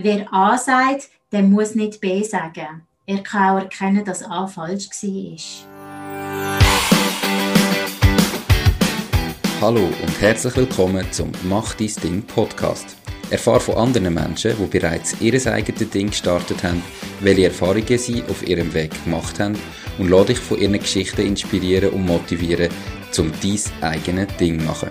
wer A sagt, der muss nicht B sagen. Er kann auch erkennen, dass A falsch war. Hallo und herzlich willkommen zum Mach dein Ding Podcast. Erfahre von anderen Menschen, die bereits ihr eigenes Ding gestartet haben, welche Erfahrungen sie auf ihrem Weg gemacht haben und lade dich von ihren Geschichten inspirieren und motivieren, um dein eigenes Ding zu machen.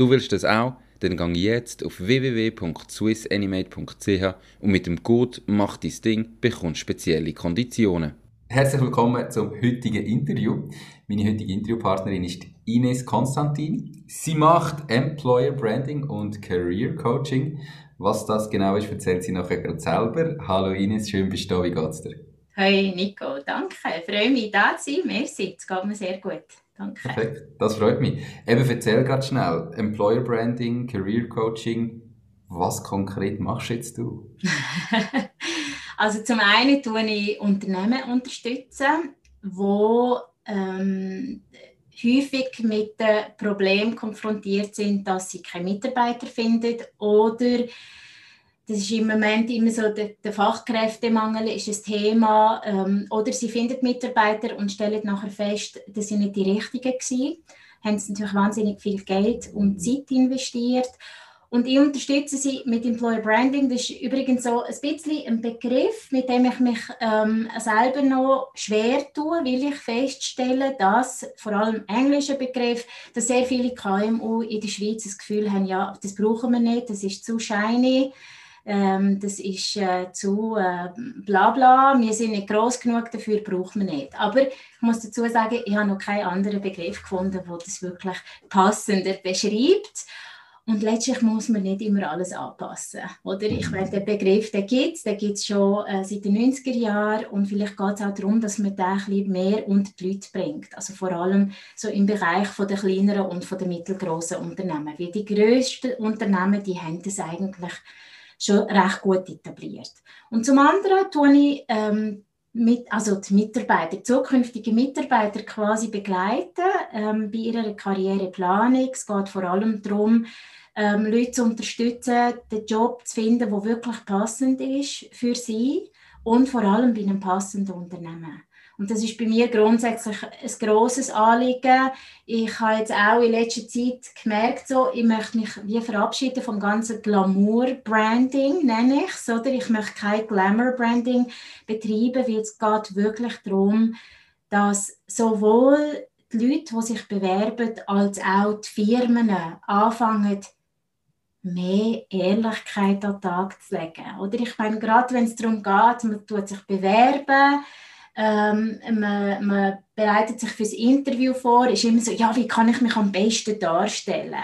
Du willst das auch? Dann gang jetzt auf www.swissanimate.ch und mit dem Code Mach dein Ding bekommst spezielle Konditionen. Herzlich willkommen zum heutigen Interview. Meine heutige Interviewpartnerin ist Ines Konstantin. Sie macht Employer Branding und Career Coaching. Was das genau ist, erzählt sie nachher gerade selber. Hallo Ines, schön bist du da. Wie geht's dir? Hi Nico, danke. Ich freue mich, da zu sein. Merci, es geht mir sehr gut. Danke. Perfekt, das freut mich. Eben, erzähl gerade schnell. Employer Branding, Career Coaching, was konkret machst jetzt du? also zum einen tue ich Unternehmen unterstützen, wo ähm, häufig mit dem Problem konfrontiert sind, dass sie keine Mitarbeiter finden oder das ist im Moment immer so, der, der Fachkräftemangel ist ein Thema. Ähm, oder sie finden Mitarbeiter und stellen nachher fest, dass sie nicht die richtigen waren. Haben sie natürlich wahnsinnig viel Geld und Zeit investiert. Und ich unterstütze sie mit Employer Branding. Das ist übrigens so ein bisschen ein Begriff, mit dem ich mich ähm, selber noch schwer tue, weil ich feststelle, dass vor allem englischer Begriff, dass sehr viele KMU in der Schweiz das Gefühl haben, ja, das brauchen wir nicht, das ist zu shiny ähm, das ist äh, zu äh, bla bla, wir sind nicht groß genug, dafür braucht man nicht. Aber ich muss dazu sagen, ich habe noch keinen anderen Begriff gefunden, der das wirklich passender beschreibt. Und letztlich muss man nicht immer alles anpassen. Oder? Ich meine, der Begriff, den gibt es, den gibt es schon äh, seit den 90er Jahren und vielleicht geht es auch darum, dass man den ein bisschen mehr unter die Leute bringt. Also vor allem so im Bereich von der kleineren und von der mittelgroßen Unternehmen. Weil die grössten Unternehmen, die haben das eigentlich schon recht gut etabliert. Und zum anderen tue ich ähm, mit, also die Mitarbeiter, zukünftige Mitarbeiter quasi begleiten ähm, bei ihrer Karriereplanung. Es geht vor allem darum, ähm, Leute zu unterstützen, den Job zu finden, der wirklich passend ist für sie und vor allem bei einem passenden Unternehmen. Und das ist bei mir grundsätzlich ein grosses Anliegen. Ich habe jetzt auch in letzter Zeit gemerkt, so, ich möchte mich wie verabschieden vom ganzen Glamour-Branding, nenne ich es. Oder? Ich möchte kein Glamour-Branding betreiben, weil es geht wirklich darum, dass sowohl die Leute, die sich bewerben, als auch die Firmen anfangen, mehr Ehrlichkeit an den Tag zu legen. Oder ich meine, gerade wenn es darum geht, man tut sich bewerben, ähm, man, man, bereitet sich fürs Interview vor, ist immer so, ja, wie kann ich mich am besten darstellen?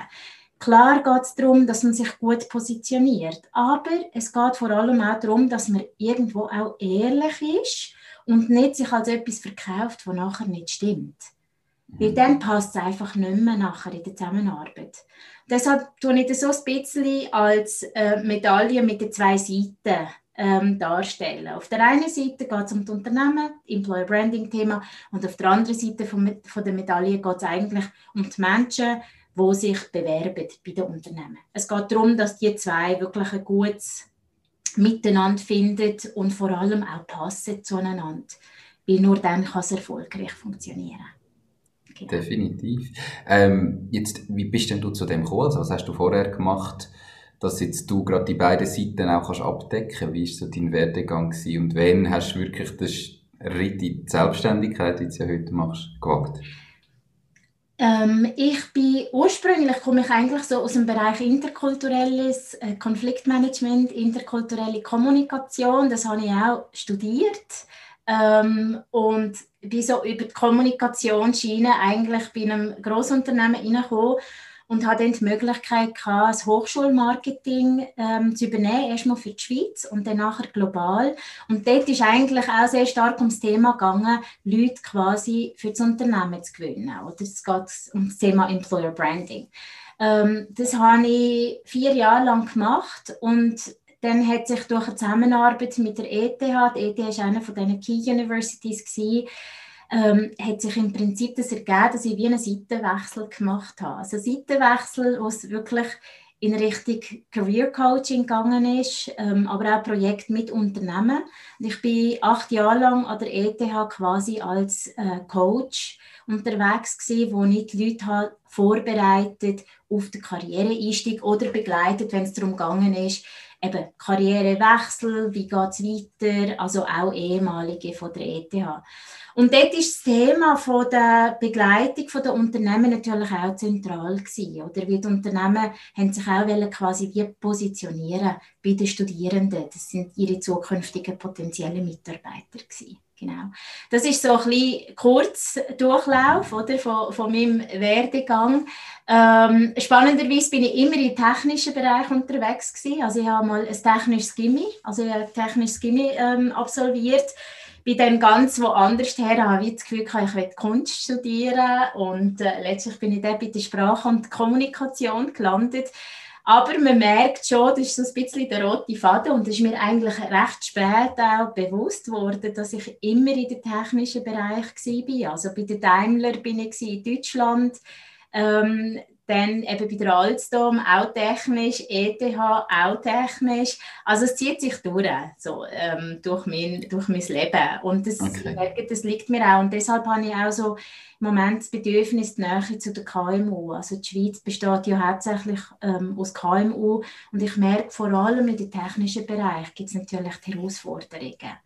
Klar geht es darum, dass man sich gut positioniert, aber es geht vor allem auch darum, dass man irgendwo auch ehrlich ist und nicht sich als etwas verkauft, was nachher nicht stimmt. Weil dann passt es einfach nicht mehr nachher in der Zusammenarbeit. Deshalb tue ich das so ein bisschen als äh, Medaille mit den zwei Seiten ähm, darstellen. Auf der einen Seite geht es um das Unternehmen, Employer Branding Thema, und auf der anderen Seite von, von der Medaille geht es eigentlich um die Menschen, die sich bewerben bei den Unternehmen. Es geht darum, dass die zwei wirklich ein gutes Miteinander finden und vor allem auch passen zueinander, weil nur dann kann es erfolgreich funktionieren. Genau. Definitiv. Ähm, jetzt, wie bist denn du zu dem gekommen? Also, was hast du vorher gemacht? Dass jetzt du gerade die beiden Seiten auch kannst abdecken Wie war so dein Werdegang gewesen? und wann hast du wirklich den Ritt in die Selbstständigkeit, die du ja heute machst, gewagt? Ähm, ich bin ursprünglich komme ich eigentlich so aus dem Bereich interkulturelles äh, Konfliktmanagement, interkulturelle Kommunikation. Das habe ich auch studiert ähm, und bin so über die Kommunikationsschiene eigentlich bei einem Großunternehmen reingekommen und hatte dann die Möglichkeit, gehabt, das Hochschulmarketing ähm, zu übernehmen, erstmal für die Schweiz und dann nachher global. Und dort ist eigentlich auch sehr stark ums Thema gegangen, Leute quasi für das Unternehmen zu gewinnen. Oder es geht um das Thema Employer Branding. Ähm, das habe ich vier Jahre lang gemacht und dann hat sich durch eine Zusammenarbeit mit der ETH, die ETH war eine von diesen Key Universities, gewesen, ähm, hat sich im Prinzip das ergeben, dass ich wie einen Seitenwechsel gemacht habe. Also Seitenwechsel, wo es wirklich in Richtung Career Coaching gegangen ist, ähm, aber auch Projekt mit Unternehmen. Und ich bin acht Jahre lang an der ETH quasi als äh, Coach unterwegs gewesen, wo ich Leute halt vorbereitet auf den Karriereeinstieg oder begleitet, wenn es darum gegangen ist, eben Karrierewechsel, wie geht es weiter, also auch ehemalige von der ETH. Und dort ist das Thema von der Begleitung der Unternehmen natürlich auch zentral gewesen, oder? Wie die Unternehmen haben sich auch quasi wie positionieren bei den Studierenden. Das sind ihre zukünftigen potenziellen Mitarbeiter gewesen. Genau. Das ist so ein bisschen kurz Durchlauf oder, von, von meinem Werdegang. Ähm, spannenderweise bin ich immer im technischen Bereich unterwegs gewesen. Also ich habe mal ein technisches Gimmi, also ich technisches Gimmi ähm, absolviert. Bin dann ganz woanders her, habe ich das Gefühl, ich will Kunst studieren und äh, letztlich bin ich dann bei der Sprache und Kommunikation gelandet. Aber man merkt schon, das ist so ein bisschen der rote Faden und es ist mir eigentlich recht spät auch bewusst worden, dass ich immer in dem technischen Bereich war. Also bei der Daimler bin ich in Deutschland, ähm, dann eben bei der Alstom auch technisch, ETH auch technisch. Also es zieht sich durch, so, ähm, durch, mein, durch mein Leben. Und das, okay. das liegt mir auch. Und deshalb habe ich auch so im Moment das Bedürfnis Nähe zu der KMU. Also die Schweiz besteht ja hauptsächlich ähm, aus KMU. Und ich merke vor allem in dem technischen Bereich gibt es natürlich die Herausforderungen.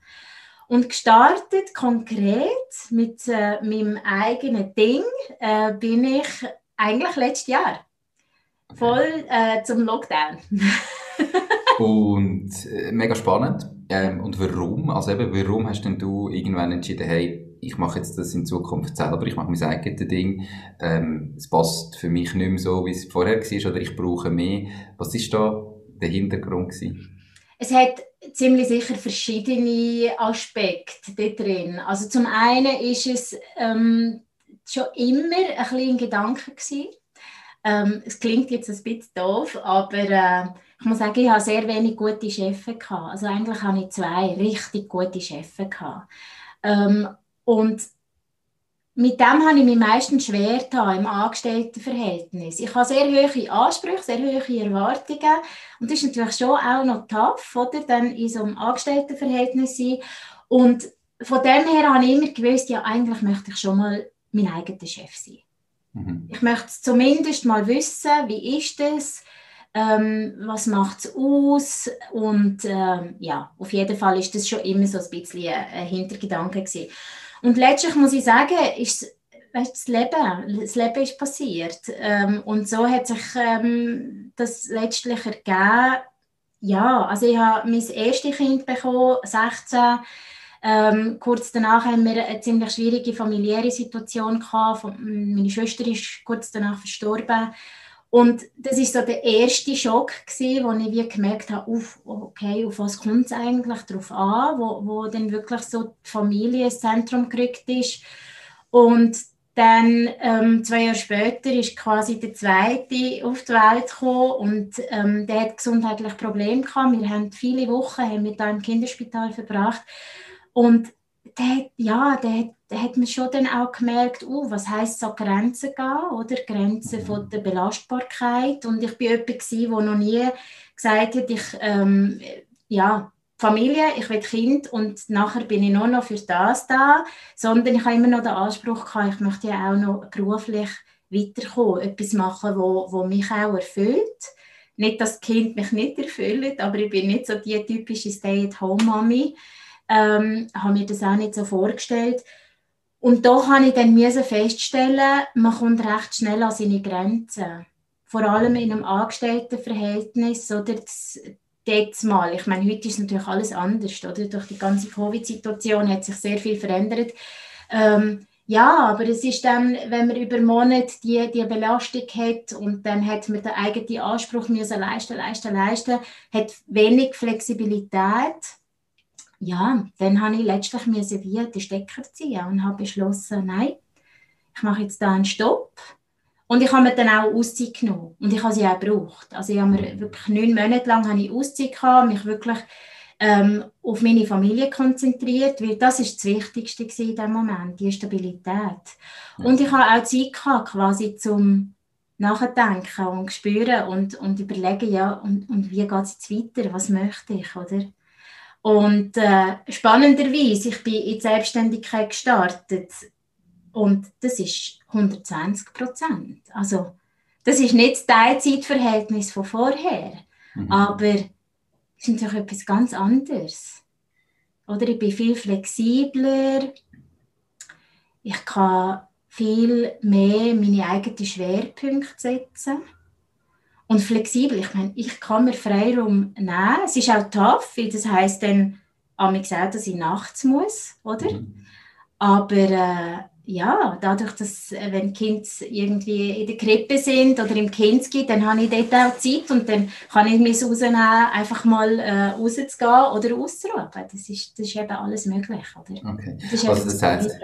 Und gestartet konkret mit äh, meinem eigenen Ding äh, bin ich eigentlich letztes Jahr. Voll äh, zum Lockdown. und äh, mega spannend. Ähm, und warum? Also eben, warum hast denn du irgendwann entschieden, hey, ich mache jetzt das in Zukunft selber, ich mache mein eigenes Ding, ähm, es passt für mich nicht mehr so, wie es vorher war, oder ich brauche mehr. Was ist da der Hintergrund gewesen? Es hat ziemlich sicher verschiedene Aspekte da drin. Also zum einen ist es ähm, schon immer ein bisschen ein Gedanke gewesen. Ähm, es klingt jetzt ein bisschen doof, aber äh, ich muss sagen, ich habe sehr wenig gute Chefs gehabt. Also eigentlich habe ich zwei richtig gute Chefs gehabt. Ähm, und mit dem habe ich mich meistens schwer getan, im Angestelltenverhältnis. Ich habe sehr hohe Ansprüche, sehr hohe Erwartungen und das ist natürlich schon auch noch tough, oder? Dann in so einem Angestelltenverhältnis sein. Und von dem her habe ich immer gewusst, ja, eigentlich möchte ich schon mal mein eigener Chef sein. Mhm. Ich möchte zumindest mal wissen, wie ist das, ähm, was macht es aus und ähm, ja, auf jeden Fall ist das schon immer so ein bisschen ein Hintergedanke gewesen. Und letztlich muss ich sagen, ist weißt, das Leben, das Leben ist passiert ähm, und so hat sich ähm, das letztlich ergeben. Ja, also ich habe mein erstes Kind bekommen, 16 ähm, kurz danach haben wir eine ziemlich schwierige familiäre Situation gehabt. Meine Schwester ist kurz danach verstorben. Und das ist so der erste Schock gewesen, wo ich wie gemerkt habe, auf, okay, auf was kommt es eigentlich drauf an, wo, wo dann wirklich so die Familie ins Zentrum gerückt ist. Und dann ähm, zwei Jahre später ist quasi der zweite auf die Welt gekommen und ähm, der hat gesundheitlich Probleme gehabt. Wir haben viele Wochen haben wir da im Kinderspital verbracht und der, ja, der, der hat mir schon dann auch gemerkt, uh, was heisst so Grenzen gehen, oder? Grenzen von der Belastbarkeit. Und ich war jemand, der noch nie gesagt hat, ich, ähm, ja, Familie, ich will Kind und nachher bin ich nur noch für das da, sondern ich habe immer noch den Anspruch gehabt, ich möchte ja auch noch beruflich weiterkommen, etwas machen, wo, wo mich auch erfüllt. Nicht, dass das Kind mich nicht erfüllt, aber ich bin nicht so die typische Stay-at-home-Mami, ähm, habe mir das auch nicht so vorgestellt. Und da habe ich dann feststellen, man kommt recht schnell an seine Grenzen. Vor allem in einem Angestelltenverhältnis oder das, mal. Ich meine, heute ist natürlich alles anders. Oder? Durch die ganze Covid-Situation hat sich sehr viel verändert. Ähm, ja, aber es ist dann, wenn man über Monate die, die Belastung hat und dann hat man den eigenen Anspruch müssen leisten, leisten, leisten, hat wenig Flexibilität. Ja, dann habe ich letztlich müssen wie den Stecker ziehen und habe beschlossen, nein, ich mache jetzt da einen Stopp. Und ich habe mir dann auch Auszeit genommen und ich habe sie auch gebraucht. Also ich habe mir wirklich neun Monate lang habe ich Auszeit gehabt, mich wirklich ähm, auf meine Familie konzentriert, weil das ist das Wichtigste in diesem Moment, die Stabilität. Und ich habe auch Zeit gehabt, quasi zum Nachdenken und spüren und, und überlegen, ja, und, und wie geht es jetzt weiter, was möchte ich, oder? Und äh, spannenderweise, ich bin in die Selbstständigkeit gestartet und das ist 120 Prozent. Also das ist nicht das Teilzeitverhältnis von vorher, mhm. aber ist natürlich etwas ganz anderes. Oder ich bin viel flexibler, ich kann viel mehr meine eigenen Schwerpunkte setzen. Und flexibel, ich meine, ich kann mir Freiraum nehmen. Es ist auch tough, weil das heisst dann, auch, dass ich nachts muss, oder? Mhm. Aber äh, ja, dadurch, dass äh, wenn Kinder irgendwie in der Krippe sind oder im Kinski, dann habe ich dort auch Zeit und dann kann ich mich rausnehmen, einfach mal äh, rauszugehen oder auszuruhen. Das ist, das ist eben alles möglich. Oder? Okay. Das also das heißt,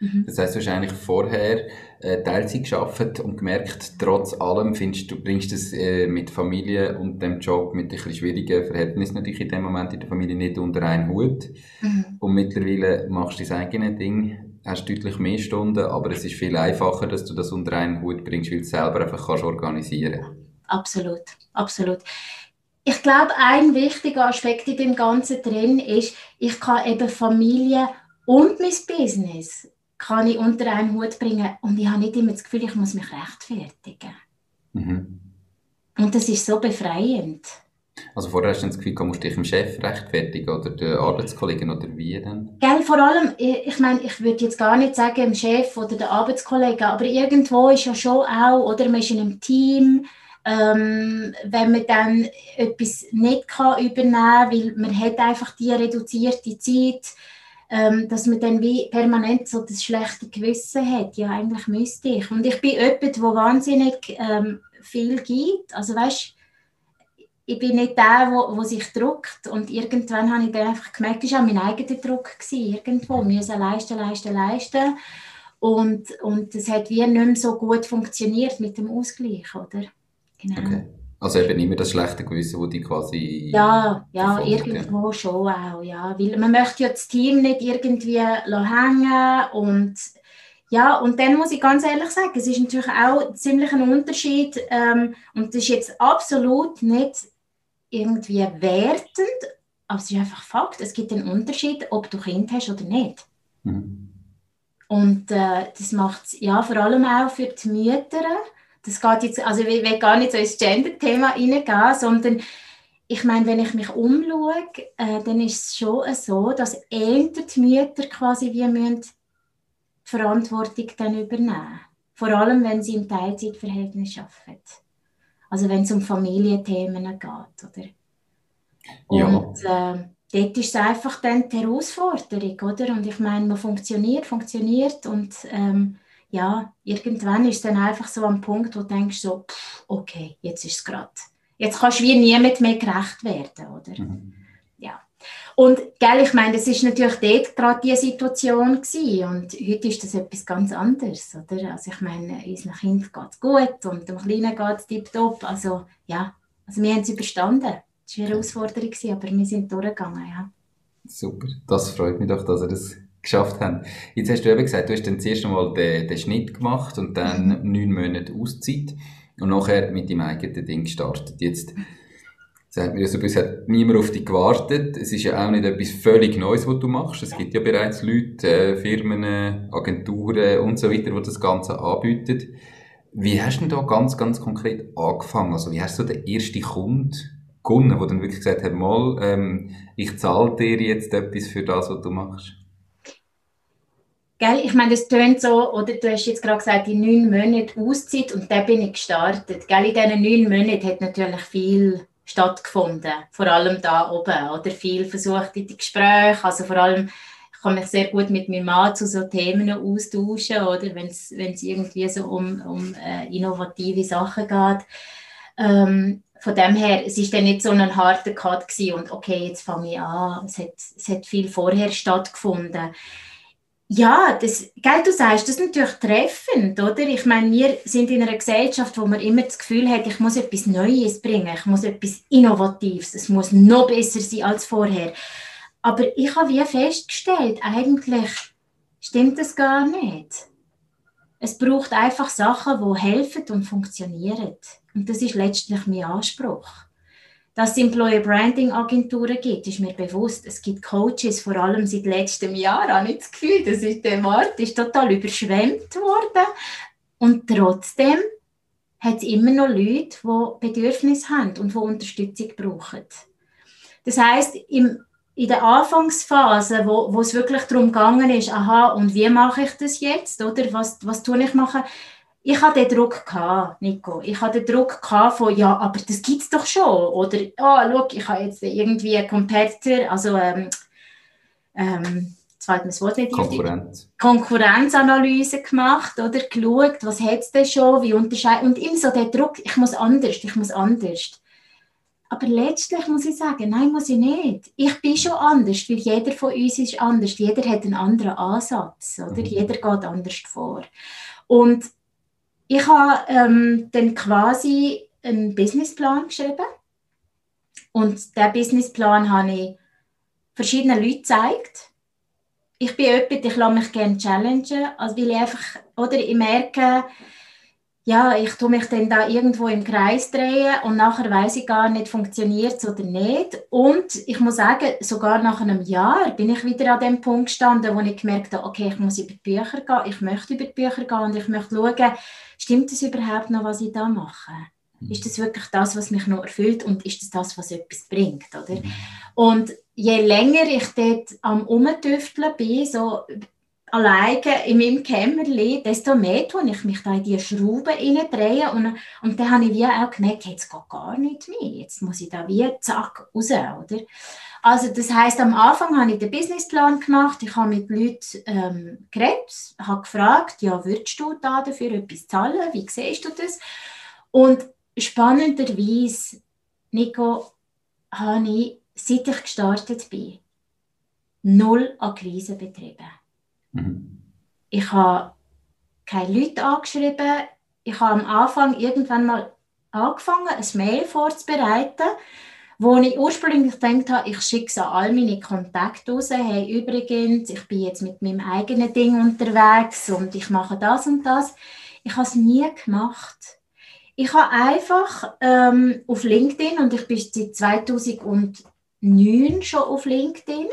mhm. das heißt wahrscheinlich vorher äh, Teilzeit geschafft und gemerkt, trotz allem findest du, bringst das äh, mit Familie und dem Job mit ein bisschen schwierigen Verhältnissen natürlich in dem Moment in der Familie nicht unter einen Hut. Mhm. Und mittlerweile machst du das eigene Ding hast deutlich mehr Stunden, aber es ist viel einfacher, dass du das unter einen Hut bringst, weil du es selber einfach kannst organisieren Absolut, absolut. Ich glaube, ein wichtiger Aspekt in dem Ganzen drin ist, ich kann eben Familie und mein Business kann ich unter einen Hut bringen und ich habe nicht immer das Gefühl, ich muss mich rechtfertigen. Mhm. Und das ist so befreiend. Also vorher hast du das Gefühl, du musst dich dem Chef rechtfertigen oder den Arbeitskollegen oder wie denn? Gell, vor allem, ich meine, ich würde jetzt gar nicht sagen dem Chef oder den Arbeitskollegen, aber irgendwo ist ja schon auch, oder man ist in einem Team, ähm, wenn man dann etwas nicht kann übernehmen kann, weil man hat einfach die reduzierte Zeit, ähm, dass man dann wie permanent so das schlechte Gewissen hat. Ja, eigentlich müsste ich. Und ich bin jemand, der wahnsinnig ähm, viel gibt. Also weißt ich bin nicht der, wo, wo sich druckt. Und irgendwann habe ich dann einfach gemerkt, das war auch mein eigener Druck. Gewesen, irgendwo müssen leisten, leisten, leisten. Und, und das hat wie nicht mehr so gut funktioniert mit dem Ausgleich, oder? Genau. Okay. Also eben immer das schlechte Gewissen, das die quasi... Ja, ja, irgendwo schon auch, ja. Weil man möchte ja das Team nicht irgendwie hängen und ja, und dann muss ich ganz ehrlich sagen, es ist natürlich auch ziemlich ein Unterschied ähm, und das ist jetzt absolut nicht irgendwie wertend, aber es ist einfach Fakt. Es gibt einen Unterschied, ob du Kind hast oder nicht. Mhm. Und äh, das macht es ja vor allem auch für die Mütter. Das geht jetzt, also ich will gar nicht so ins Gender-Thema reingehen, sondern ich meine, wenn ich mich umschaue, äh, dann ist es schon so, dass eher die Mütter quasi wie müssen die Verantwortung dann übernehmen. Vor allem, wenn sie im Teilzeitverhältnis arbeiten. Also wenn es um Familienthemen geht, oder? Und ja. äh, dort ist es einfach dann die Herausforderung, oder? Und ich meine, man funktioniert, funktioniert und ähm, ja, irgendwann ist es dann einfach so am Punkt, wo du denkst so, pff, okay, jetzt ist es gerade. Jetzt kannst du wie niemand mehr gerecht werden, oder? Mhm. Ja. Und gell, ich meine, das ist natürlich dort gerade die Situation gewesen. und heute ist das etwas ganz anderes, oder? Also ich meine, unseren Kind geht es gut und dem Kleinen geht es tiptop, also ja, also wir haben es überstanden. Es war eine Herausforderung, aber wir sind durchgegangen, ja. Super, das freut mich doch, dass ihr das geschafft habt. Jetzt hast du eben gesagt, du hast dann zuerst einmal den, den Schnitt gemacht und dann mhm. neun Monate Auszeit und nachher mit deinem eigenen Ding gestartet. Jetzt sagt mir also, bisher hat niemand auf dich gewartet. Es ist ja auch nicht etwas völlig Neues, was du machst. Es gibt ja bereits Leute, äh, Firmen, Agenturen und so weiter, die das Ganze anbieten. Wie hast du denn da ganz, ganz konkret angefangen? Also, wie hast du den ersten Kunden gewonnen, der dann wirklich gesagt hat, mal, ähm, ich zahle dir jetzt etwas für das, was du machst? Gell, ich meine, das tönt so, oder du hast jetzt gerade gesagt, in neun Monaten Auszeit und da bin ich gestartet. Gell, in diesen neun Monaten hat natürlich viel stattgefunden, vor allem da oben, oder viel versucht in die Gespräche, also vor allem, ich ich kann mich sehr gut mit meinem Mann zu so Themen austauschen, oder wenn es irgendwie so um, um äh, innovative Sachen geht. Ähm, von dem her, es ist dann nicht so ein harter Cut gewesen und okay, jetzt fange ich an. Es hat, es hat viel vorher stattgefunden. Ja, das, gell, du sagst, das ist natürlich treffend, oder? Ich meine, wir sind in einer Gesellschaft, wo man immer das Gefühl hat, ich muss etwas Neues bringen, ich muss etwas Innovatives, es muss noch besser sein als vorher. Aber ich habe wie festgestellt, eigentlich stimmt das gar nicht. Es braucht einfach Sachen, die helfen und funktionieren. Und das ist letztlich mein Anspruch. Dass es Employer Branding Agenturen gibt, ist mir bewusst. Es gibt Coaches, vor allem seit letztem Jahr, habe ich das Gefühl, das ist, der Markt ist total überschwemmt worden. Und trotzdem hat es immer noch Leute, die Bedürfnisse haben und die Unterstützung brauchen. Das heißt, im, in der Anfangsphase, wo, wo es wirklich darum gegangen ist, aha, und wie mache ich das jetzt, oder was, was tue ich machen, ich hatte den Druck gehabt, Nico. Ich hatte den Druck gehabt von, ja, aber das gibt es doch schon. Oder, oh, schau, ich habe jetzt irgendwie einen Competitor, also, ähm, ähm, fällt mir das Wort nicht Konkurrenz. Konkurrenzanalyse gemacht, oder geschaut, was hat es denn schon, wie unterscheidet, und immer so der Druck, ich muss anders, ich muss anders. Aber letztlich muss ich sagen, nein, muss ich nicht. Ich bin schon anders, weil jeder von uns ist anders. Jeder hat einen anderen Ansatz, oder? Mhm. Jeder geht anders vor. Und ich habe ähm, dann quasi einen Businessplan geschrieben und der Businessplan habe ich verschiedenen Leuten gezeigt. Ich bin jemand, ich lasse mich gerne challengen, also weil ich einfach, oder ich merke, ja, ich tue mich dann da irgendwo im Kreis drehen und nachher weiß ich gar nicht, funktioniert es oder nicht. Und ich muss sagen, sogar nach einem Jahr bin ich wieder an dem Punkt gestanden, wo ich gemerkt habe, okay, ich muss über die Bücher gehen, ich möchte über die Bücher gehen und ich möchte schauen, stimmt es überhaupt noch, was ich da mache? Mhm. Ist das wirklich das, was mich noch erfüllt und ist das das, was etwas bringt, oder? Mhm. Und je länger ich dort am Umtüfteln bin, so alleine in meinem Kämmerchen, desto mehr tue ich mich da in diese Schrauben drehe und, und dann habe ich wie auch gemerkt, jetzt geht gar nicht mehr, jetzt muss ich da wie zack raus, oder? Also das heißt, am Anfang habe ich den Businessplan gemacht, ich habe mit Leuten ähm, geredet, habe gefragt, ja, würdest du da dafür etwas zahlen, wie siehst du das? Und spannenderweise, Nico, habe ich, seit ich gestartet bin, null Akquise betrieben. Mhm. Ich habe keine Leute angeschrieben. Ich habe am Anfang irgendwann mal angefangen, ein Mail vorzubereiten, wo ich ursprünglich gedacht habe, ich schicke es an all meine Kontakte raus. Hey, übrigens, ich bin jetzt mit meinem eigenen Ding unterwegs und ich mache das und das. Ich habe es nie gemacht. Ich habe einfach ähm, auf LinkedIn und ich bin seit 2009 schon auf LinkedIn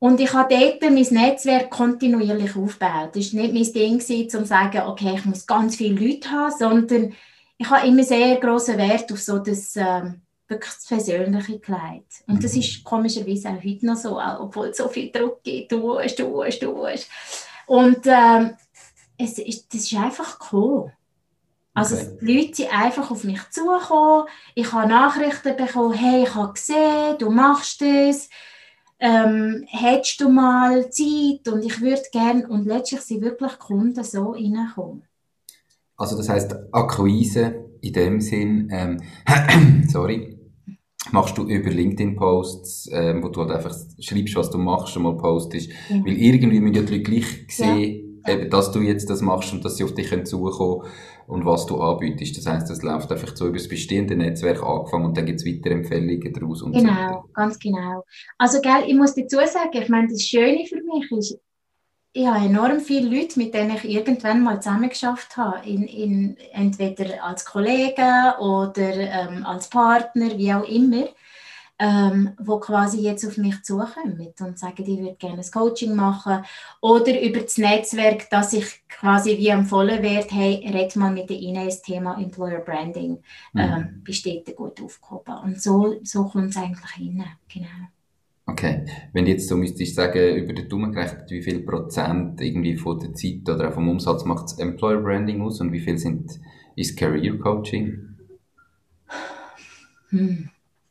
und ich habe dort mein Netzwerk kontinuierlich aufgebaut. Das war nicht mein Ding, um zu sagen, okay, ich muss ganz viele Leute haben, sondern ich habe immer sehr großen Wert auf so das ähm, wirklich das persönliche Kleid. Und das mhm. ist komischerweise auch heute noch so, obwohl es so viel Druck gibt. Du musst, du musst, du musst. Und ähm, es ist, das ist einfach cool. Also okay. die Leute sind einfach auf mich zugekommen. Ich habe Nachrichten bekommen, hey, ich habe gesehen, du machst das ähm, hättest du mal Zeit und ich würde gerne, und letztlich sind wirklich Kunden so reinkommen. Also das heißt Akquise in dem Sinn, ähm, sorry, machst du über LinkedIn-Posts, ähm, wo du halt einfach schreibst, was du machst und mal postest, ja. weil irgendwie müssen die Leute gleich sehen, ja. Eben, dass du jetzt das machst und dass sie auf dich zukommen und was du anbietest. Das heißt, das läuft einfach so über das bestehende Netzwerk angefangen und dann gibt es weitere Empfehlungen daraus. Und genau, so ganz genau. Also, gell, ich muss dazu sagen, ich meine, das Schöne für mich ist, ich habe enorm viele Leute, mit denen ich irgendwann mal zusammengeschafft habe, in, in, entweder als Kollegen oder ähm, als Partner, wie auch immer ähm, wo quasi jetzt auf mich zukommen und sagen, ich würde gerne ein Coaching machen oder über das Netzwerk, dass ich quasi wie empfohlen werde, hey, red mal mit der Ines Thema Employer Branding, mhm. ähm, besteht da gut aufgehoben. Und so, so kommt es eigentlich hin, genau. Okay, wenn jetzt so müsstest sagen, über den Daumen gerechnet, wie viel Prozent irgendwie von der Zeit oder auch vom Umsatz macht das Employer Branding aus und wie viel sind, ist Career Coaching? Hm.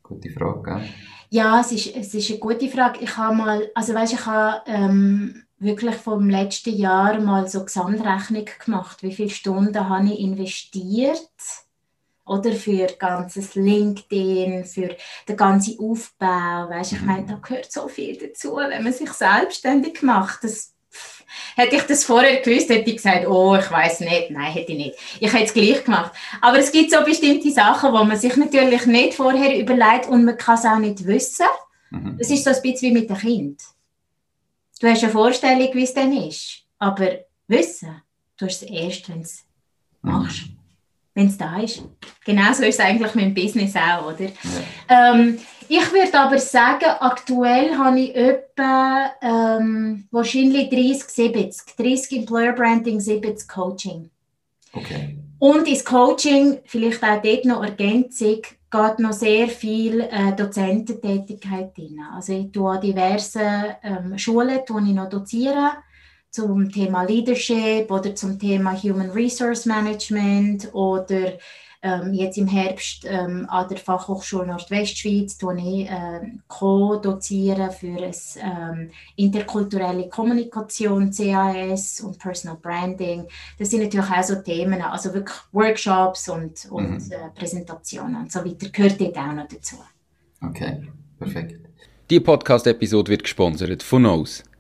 Gute Frage, gell? Ja, es ist, es ist eine gute Frage. Ich habe mal, also weißt, ich habe ähm, wirklich vom letzten Jahr mal so Gesamtrechnung gemacht. Wie viele Stunden habe ich investiert? Oder für ganzes LinkedIn, für den ganzen Aufbau. Weißt, ich meine, da gehört so viel dazu, wenn man sich selbstständig macht. Das Hätte ich das vorher gewusst, hätte ich gesagt, oh, ich weiß nicht. Nein, hätte ich nicht. Ich hätte es gleich gemacht. Aber es gibt so bestimmte Sachen, wo man sich natürlich nicht vorher überlegt und man kann es auch nicht wissen. Mhm. Das ist so ein bisschen wie mit dem Kind. Du hast eine Vorstellung, wie es dann ist. Aber wissen, du hast es erst, wenn du es mhm. Wenn es da ist. Genauso ist es eigentlich mit dem Business auch, oder? Ja. Ähm, ich würde aber sagen, aktuell habe ich etwa ähm, wahrscheinlich 30, 70. 30 Employer Branding, 70 Coaching. Okay. Und ins Coaching, vielleicht auch dort noch Ergänzung, geht noch sehr viel äh, Dozententätigkeit drin. Also ich tue an diversen ähm, Schulen tue ich noch dozieren zum Thema Leadership oder zum Thema Human Resource Management oder ähm, jetzt im Herbst ähm, an der Fachhochschule Nordwestschweiz tue ich äh, co-dozieren für eine ähm, interkulturelle Kommunikation, CAS und Personal Branding. Das sind natürlich auch so Themen, also wirklich Workshops und, und mhm. äh, Präsentationen und so weiter, gehört dort auch noch dazu. Okay, perfekt. Die Podcast-Episode wird gesponsert von Nose,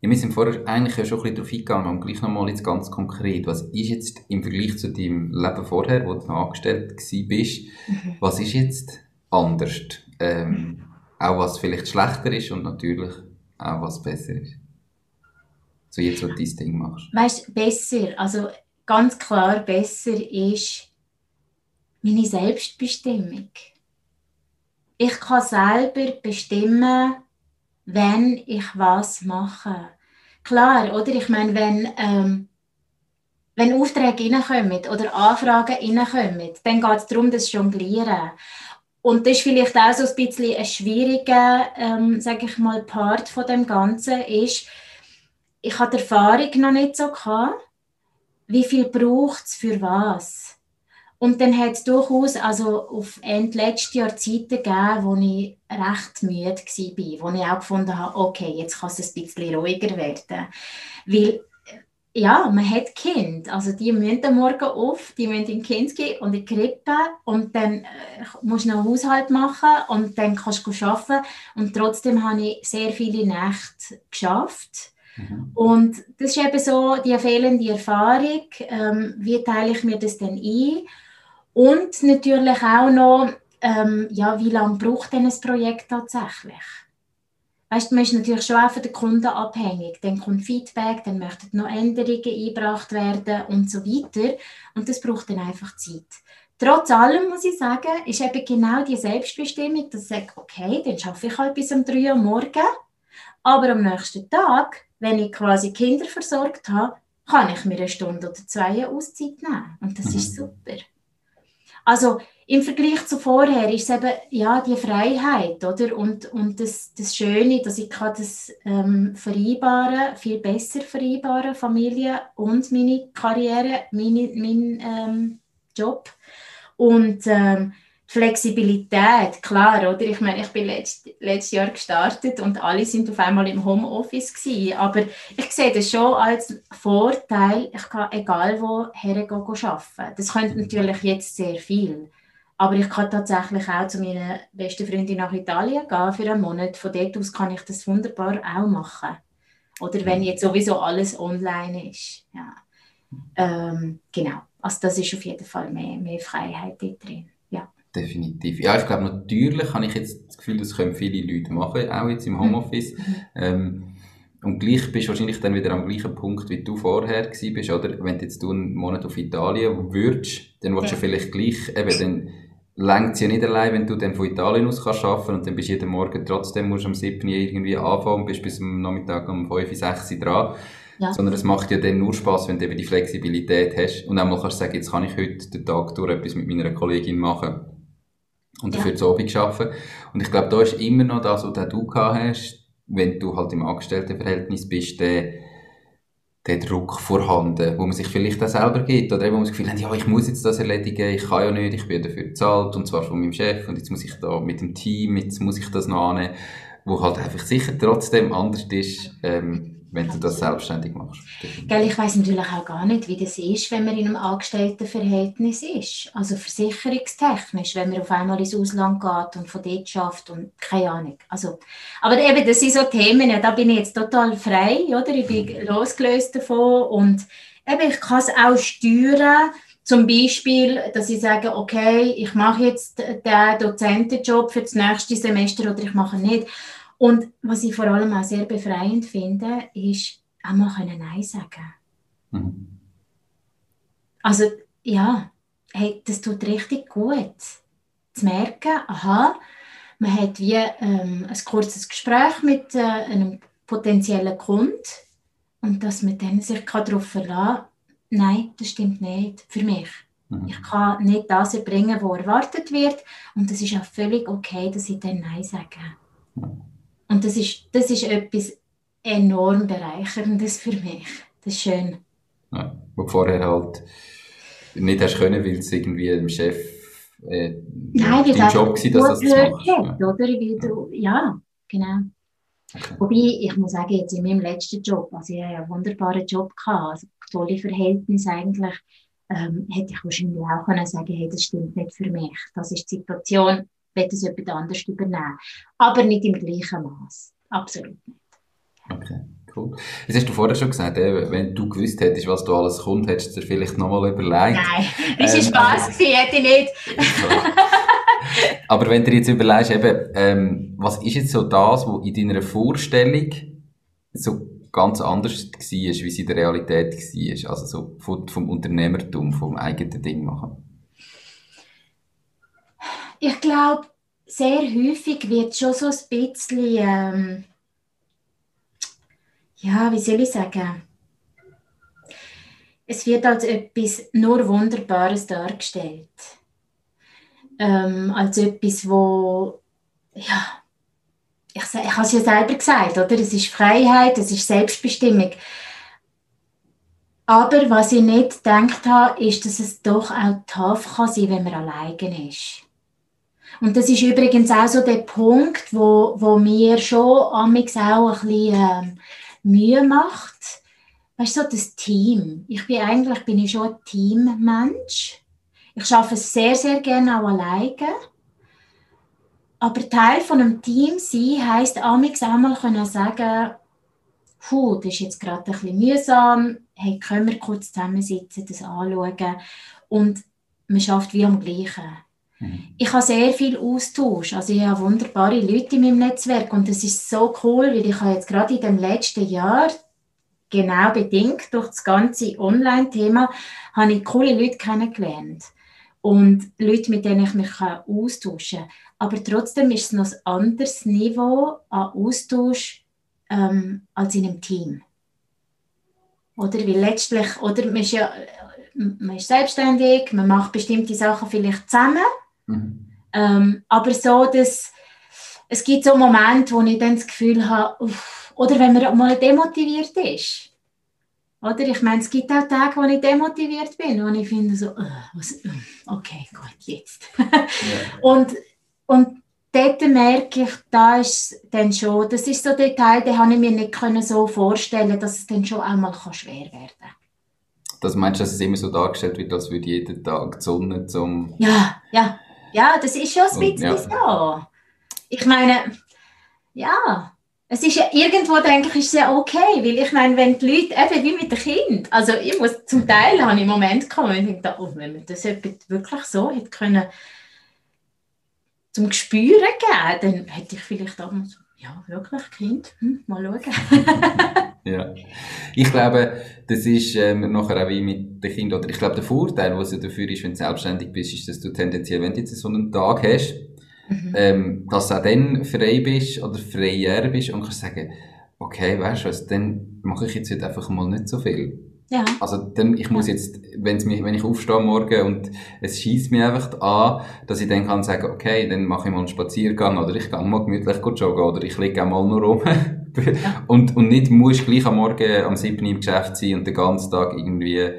Ja, wir sind vorher eigentlich ja schon ein bisschen darauf eingegangen, aber gleich nochmal jetzt ganz konkret. Was ist jetzt im Vergleich zu deinem Leben vorher, wo du noch angestellt warst, mhm. was ist jetzt anders? Ähm, auch was vielleicht schlechter ist und natürlich auch was besser ist. So jetzt, wo du dein Ding machst. Weißt du, besser, also ganz klar besser ist meine Selbstbestimmung. Ich kann selber bestimmen, wenn ich was mache. Klar, oder? Ich meine, wenn, ähm, wenn Aufträge reinkommen oder Anfragen reinkommen, dann geht es darum, das Jonglieren. Und das ist vielleicht auch so ein bisschen ein schwieriger, ähm, sage ich mal, Part von dem Ganzen, ist, ich hatte die Erfahrung noch nicht so gehabt, wie viel braucht es für was. Und dann hat es durchaus also auf Ende letztes Jahr Zeiten gegeben, wo ich recht müde war, wo ich auch gefunden habe, okay, jetzt kann es ein bisschen ruhiger werden. Weil ja, man hat Kind. Also die müssen am Morgen auf, die müssen in Kind gehen und in die Krippe und dann äh, musst du noch einen Haushalt machen und dann kannst du arbeiten. Und trotzdem habe ich sehr viele Nächte geschafft. Mhm. Und das ist eben so die fehlende Erfahrung. Ähm, wie teile ich mir das denn ein? Und natürlich auch noch, ähm, ja, wie lange braucht denn ein Projekt tatsächlich? Weißt, man ist natürlich schon auch von den Kunden abhängig. Dann kommt Feedback, dann möchten noch Änderungen eingebracht werden und so weiter. Und das braucht dann einfach Zeit. Trotz allem muss ich sagen, ist eben genau die Selbstbestimmung, dass ich sage, okay, dann schaffe ich halt bis um 3 Uhr morgen. Aber am nächsten Tag, wenn ich quasi Kinder versorgt habe, kann ich mir eine Stunde oder zwei Auszeit nehmen. Und das mhm. ist super. Also im Vergleich zu vorher ist es eben ja, die Freiheit oder? Und, und das, das Schöne, dass ich kann das ähm, vereinbaren, viel besser vereinbaren, Familie und meine Karriere, meine, mein ähm, Job. Und ähm, Flexibilität, klar, oder? Ich meine, ich bin letzt, letztes Jahr gestartet und alle sind auf einmal im Homeoffice gewesen. Aber ich sehe das schon als Vorteil. Ich kann egal wo hergehen arbeiten. Das könnte natürlich jetzt sehr viel. Aber ich kann tatsächlich auch zu meiner besten Freundin nach Italien gehen für einen Monat. Von dort aus kann ich das wunderbar auch machen. Oder wenn jetzt sowieso alles online ist. Ja. Ähm, genau. Also das ist auf jeden Fall mehr, mehr Freiheit drin. Definitiv. Ja, ich glaube, natürlich habe ich jetzt das Gefühl, das können viele Leute machen, auch jetzt im mhm. Homeoffice. Mhm. Ähm, und gleich bist du wahrscheinlich dann wieder am gleichen Punkt, wie du vorher gewesen bist, oder? Wenn jetzt du einen Monat auf Italien würdest, dann willst ja. du vielleicht gleich, eben, dann längt es ja nicht allein, wenn du dann von Italien aus kannst arbeiten und dann bist du jeden Morgen trotzdem, musst du am 7. irgendwie anfangen und bist bis am Nachmittag um 5, 6 dran. Ja. Sondern es macht ja dann nur Spaß, wenn du eben die Flexibilität hast und einmal kannst du sagen, jetzt kann ich heute den Tag durch etwas mit meiner Kollegin machen und dafür ja. zu Abend arbeiten. Und ich glaube, da ist immer noch das, was du gehabt hast, wenn du halt im Angestelltenverhältnis bist, der, der Druck vorhanden, wo man sich vielleicht auch selber gibt, oder eben, wo man das Gefühl hat, ja, ich muss jetzt das erledigen, ich kann ja nicht, ich bin dafür bezahlt, und zwar von meinem Chef, und jetzt muss ich da mit dem Team, jetzt muss ich das noch annehmen, wo halt einfach sicher trotzdem anders ist, ähm, wenn du das selbstständig machst. Gell, ich weiß natürlich auch gar nicht, wie das ist, wenn man in einem Angestelltenverhältnis ist. Also versicherungstechnisch, wenn man auf einmal ins Ausland geht und von dort schafft und keine Ahnung. Also, aber eben, das sind so Themen, ja, da bin ich jetzt total frei, oder? Ich bin mhm. losgelöst davon und eben, ich kann es auch steuern, zum Beispiel, dass ich sage, okay, ich mache jetzt den Dozentenjob für das nächste Semester oder ich mache nicht. Und was ich vor allem auch sehr befreiend finde, ist auch mal Nein sagen. Mhm. Also ja, hey, das tut richtig gut. Zu merken, aha, man hat wie ähm, ein kurzes Gespräch mit äh, einem potenziellen Kunden und dass man dann sich darauf verlassen kann, nein, das stimmt nicht für mich. Mhm. Ich kann nicht das erbringen, was erwartet wird und es ist auch völlig okay, dass ich dann Nein sage. Mhm. Und das ist, das ist etwas enorm Bereicherndes für mich. Das ist schön. Ja, wo vorher halt nicht hast können, weil es irgendwie dem Chef äh, Nein, dein Job war, dass das zu machen. Hat, oder? Weil du, ja, genau. Okay. Wobei, ich muss sagen, jetzt in meinem letzten Job, also ich hatte einen wunderbaren Job, gehabt, also tolle Verhältnisse eigentlich, ähm, hätte ich wahrscheinlich auch können sagen hey, das stimmt nicht für mich. Das ist die Situation, will das jemand anders übernehmen. Aber nicht im gleichen Maß. Absolut nicht. Okay, cool. Jetzt hast du vorher schon gesagt, wenn du gewusst hättest, was da alles kommt, hättest du dir vielleicht nochmal überlegt. Nein, das war ähm, Spaß, also, hätte ich nicht. aber wenn du jetzt überlegst, eben, ähm, was ist jetzt so das, was in deiner Vorstellung so ganz anders war, wie es in der Realität war? Also so vom, vom Unternehmertum, vom eigenen Ding machen. Ich glaube, sehr häufig wird schon so ein bisschen, ähm, ja, wie soll ich sagen, es wird als etwas nur Wunderbares dargestellt. Ähm, als etwas, wo, ja, ich, ich habe es ja selber gesagt, oder? Es ist Freiheit, es ist Selbstbestimmung. Aber was ich nicht gedacht habe, ist, dass es doch auch tough kann sein, wenn man alleine ist. Und das ist übrigens auch so der Punkt, wo, wo mir schon amix auch ein bisschen äh, Mühe macht. Weißt du, so das Team. Ich bin eigentlich bin ich schon ein Teammensch. Ich arbeite sehr, sehr gerne auch alleine. Aber Teil von einem Team sein heisst amix auch mal können sagen, puh, das ist jetzt gerade ein bisschen mühsam. Hey, können wir kurz zusammensitzen, das anschauen. Und man schafft wie am Gleichen. Mhm. Ich habe sehr viel Austausch. Also ich habe wunderbare Leute in meinem Netzwerk und das ist so cool, weil ich habe jetzt gerade in dem letzten Jahr genau bedingt durch das ganze Online-Thema habe ich coole Leute kennengelernt und Leute, mit denen ich mich austauschen kann. Aber trotzdem ist es noch ein anderes Niveau an Austausch ähm, als in einem Team. Oder weil letztlich, oder man ist ja man ist selbstständig, man macht bestimmte Sachen vielleicht zusammen Mhm. Ähm, aber so, dass es gibt so Momente, wo ich dann das Gefühl habe, uff, oder wenn man mal demotiviert ist. Oder ich meine, es gibt auch Tage, wo ich demotiviert bin, wo ich finde so, uh, was, okay, gut, jetzt. ja. und, und dort merke ich, da ist dann schon, das ist so der Teil, den habe ich mir nicht können so vorstellen, dass es dann schon einmal schwer werden kann. Das meinst du, dass es immer so dargestellt wird, als würde jeden Tag die Sonne zum... Ja, ja, ja, das ist schon ein bisschen ja. so. Ich meine, ja, es ist ja irgendwo, denke ich, ist es ja okay, weil ich meine, wenn die Leute, eben wie mit dem Kind, also ich muss zum Teil, habe ich einen Moment gekommen, und ich dachte, oh, wenn man das wirklich so hätte können, zum Gespüren geben, dann hätte ich vielleicht auch mal so, ja, wirklich Kind, hm, mal schauen. Ja. Ich glaube, das ist ähm, nachher auch wie mit den Kindern. Oder ich glaube, der Vorteil, was ja dafür ist, wenn du selbstständig bist, ist, dass du tendenziell, wenn du jetzt so einen Tag hast, mhm. ähm, dass du auch dann frei bist oder freier bist und kannst sagen, okay, weißt du was, dann mache ich jetzt heute einfach mal nicht so viel. Ja. Also dann, ich muss jetzt, wenn's mich, wenn ich aufstehe morgen und es schießt mich einfach an, dass ich dann kann sagen, okay, dann mache ich mal einen Spaziergang oder ich gehe mal gemütlich joggen oder ich liege auch mal nur rum. und, und nicht musst gleich am Morgen am 7. im Geschäft sein und den ganzen Tag irgendwie,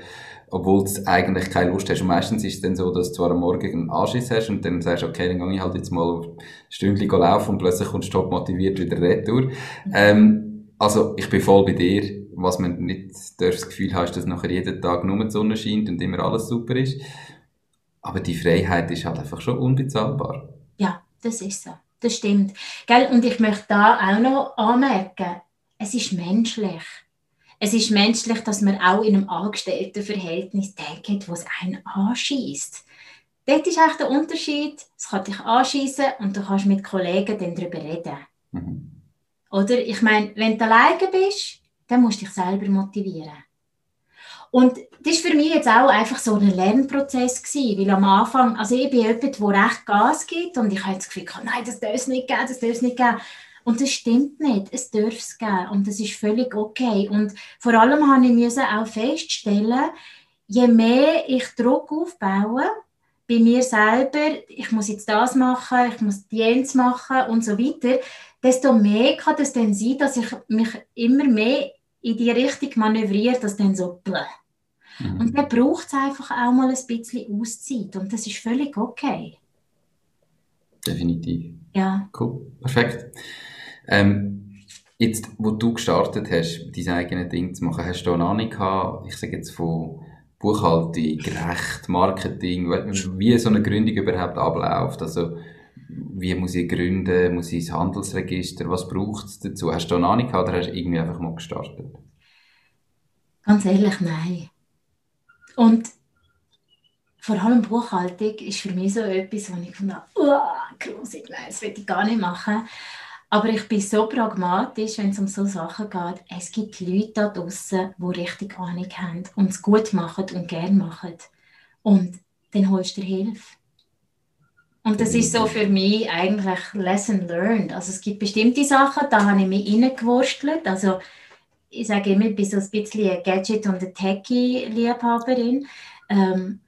obwohl du eigentlich keine Lust hast. Und meistens ist es dann so, dass du zwar am Morgen einen Anschiss hast und dann sagst, okay, dann gehe ich halt jetzt mal ein Stündchen laufen und plötzlich kommst du top motiviert wieder retour. Ähm, also ich bin voll bei dir was man nicht das Gefühl hat, dass nachher jeden Tag nur die Sonne scheint und immer alles super ist. Aber die Freiheit ist halt einfach schon unbezahlbar. Ja, das ist so. Das stimmt. Gell? Und ich möchte da auch noch anmerken, es ist menschlich. Es ist menschlich, dass man auch in einem Angestelltenverhältnis wo es einen anschießt. Dort ist echt der Unterschied, es kann dich anschießen und du kannst mit Kollegen dann darüber reden. Mhm. Oder? Ich meine, wenn du alleine bist, dann musst du dich selber motivieren. Und das war für mich jetzt auch einfach so ein Lernprozess gewesen, weil am Anfang, also ich bin jemand, der recht Gas gibt und ich habe das Gefühl, nein, das darf es nicht geben, das darf es nicht geben. Und das stimmt nicht, es darf es geben und das ist völlig okay. Und vor allem habe ich auch feststellen, je mehr ich Druck aufbaue, bei mir selber, ich muss jetzt das machen, ich muss jenes machen und so weiter, desto mehr kann es dann sein, dass ich mich immer mehr in die Richtung manövriert, dass dann so bleh. Mhm. Und dann braucht es einfach auch mal ein bisschen Auszeit und das ist völlig okay. Definitiv. Ja. Cool, perfekt. Ähm, jetzt, wo du gestartet hast, dein eigenes Ding zu machen, hast du eine Ahnung gehabt, ich sage jetzt von Buchhaltung, Recht, Marketing, wie so eine Gründung überhaupt abläuft? Also, wie muss ich gründen, muss ich ins Handelsregister, was braucht es dazu? Hast du eine Ahnung gehabt oder hast du irgendwie einfach mal gestartet? Ganz ehrlich, nein. Und vor allem Buchhaltung ist für mich so etwas, wo ich finde, oh, grusig, nein, das will ich gar nicht machen. Aber ich bin so pragmatisch, wenn es um so Sachen geht. Es gibt Leute da draußen, die richtig Ahnung haben und es gut machen und gerne machen. Und dann holst du dir Hilfe. Und das ist so für mich eigentlich Lesson learned. Also es gibt bestimmte Sachen, da habe ich mich reingewurstelt. Also ich sage immer, ich bin so ein bisschen eine Gadget- und eine Techie-Liebhaberin. Ähm,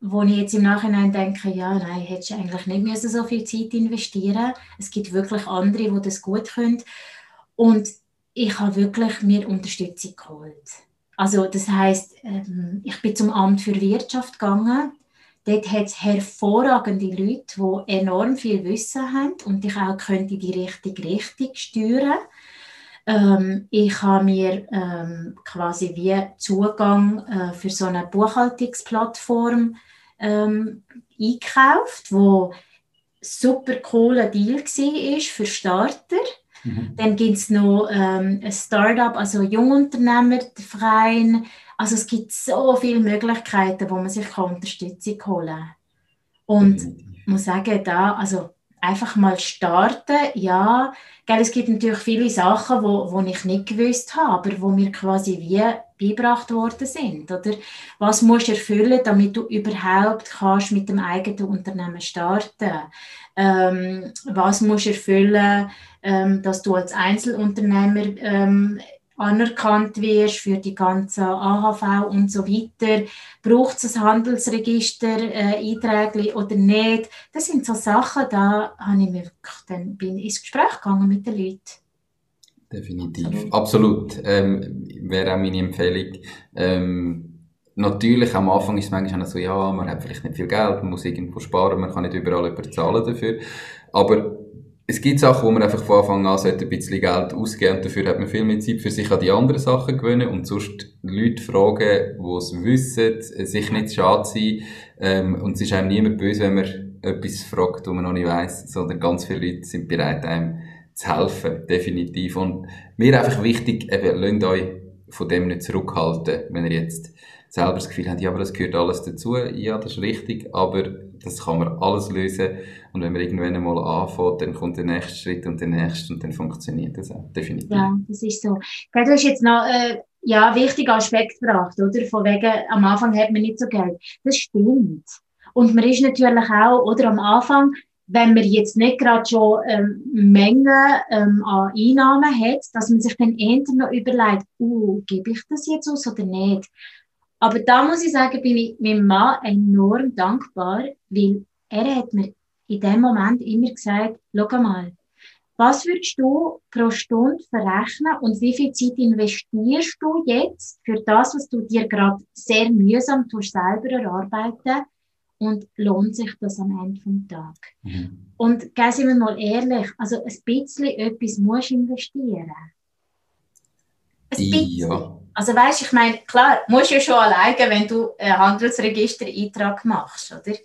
wo ich jetzt im Nachhinein denke, ja, nein, hättest du eigentlich nicht müssen so viel Zeit investieren Es gibt wirklich andere, die das gut können. Und ich habe wirklich mir Unterstützung geholt. Also das heißt, ähm, ich bin zum Amt für Wirtschaft gegangen Dort hat es hervorragende Leute, die enorm viel Wissen haben und ich auch könnte die richtige Richtung steuern. Ähm, ich habe mir ähm, quasi wie Zugang äh, für so eine Buchhaltungsplattform ähm, eingekauft, wo super cooler Deal war für Starter. Mhm. Dann gibt es noch ähm, ein Startup, also Jungunternehmerverein, also es gibt so viele Möglichkeiten, wo man sich Unterstützung holen kann. Und ich muss sagen, da, also einfach mal starten, ja, gell, es gibt natürlich viele Sachen, wo, wo ich nicht gewusst habe, aber wo mir quasi wie beigebracht worden sind, oder? Was musst du erfüllen, damit du überhaupt kannst mit dem eigenen Unternehmen starten? Ähm, was musst du erfüllen, ähm, dass du als Einzelunternehmer ähm, anerkannt wirst für die ganze AHV und so weiter. Braucht es ein Handelsregister äh, Einträge oder nicht? Das sind so Sachen, da habe ich mir dann bin ins Gespräch gegangen mit den Leuten. Definitiv, absolut. Ähm, Wäre auch meine Empfehlung. Ähm, natürlich, am Anfang ist es manchmal so, ja, man hat vielleicht nicht viel Geld, man muss irgendwo sparen, man kann nicht überall bezahlen dafür. Aber es gibt Sachen, wo man einfach von Anfang an sollte ein bisschen Geld ausgeben und dafür hat man viel mehr Zeit für sich an die anderen Sachen gewöhnen und sonst Leute fragen, die es wissen, sich nicht schade sein ähm, und es ist einem niemand böse, wenn man etwas fragt, wo man noch nicht weiss, sondern ganz viele Leute sind bereit, einem zu helfen, definitiv. Und mir einfach wichtig, eben, lasst euch von dem nicht zurückhalten, wenn ihr jetzt selber das Gefühl habt, ja, aber das gehört alles dazu. Ja, das ist richtig, aber das kann man alles lösen. Und wenn man irgendwann einmal anfängt, dann kommt der nächste Schritt und der nächste und dann funktioniert das auch. Definitiv. Ja, das ist so. Du hast jetzt noch äh, ja, wichtigen Aspekt gebracht, oder? Von wegen, am Anfang hat man nicht so Geld. Das stimmt. Und man ist natürlich auch, oder am Anfang, wenn man jetzt nicht gerade schon ähm, Mengen ähm, an Einnahmen hat, dass man sich dann eher noch überlegt, uh, gebe ich das jetzt aus oder nicht? Aber da muss ich sagen, bin ich meinem Mann enorm dankbar, weil er hat mir in dem Moment immer gesagt, schau mal, was würdest du pro Stunde verrechnen und wie viel Zeit investierst du jetzt für das, was du dir gerade sehr mühsam tust, selber erarbeiten und lohnt sich das am Ende vom Tag? Mhm. Und gehen Sie mir mal ehrlich, also ein bisschen etwas musst du investieren. Ein bisschen. Ja. Also weißt, ich meine, klar, musst du ja schon alleine, wenn du einen Handelsregister-Eintrag machst, oder?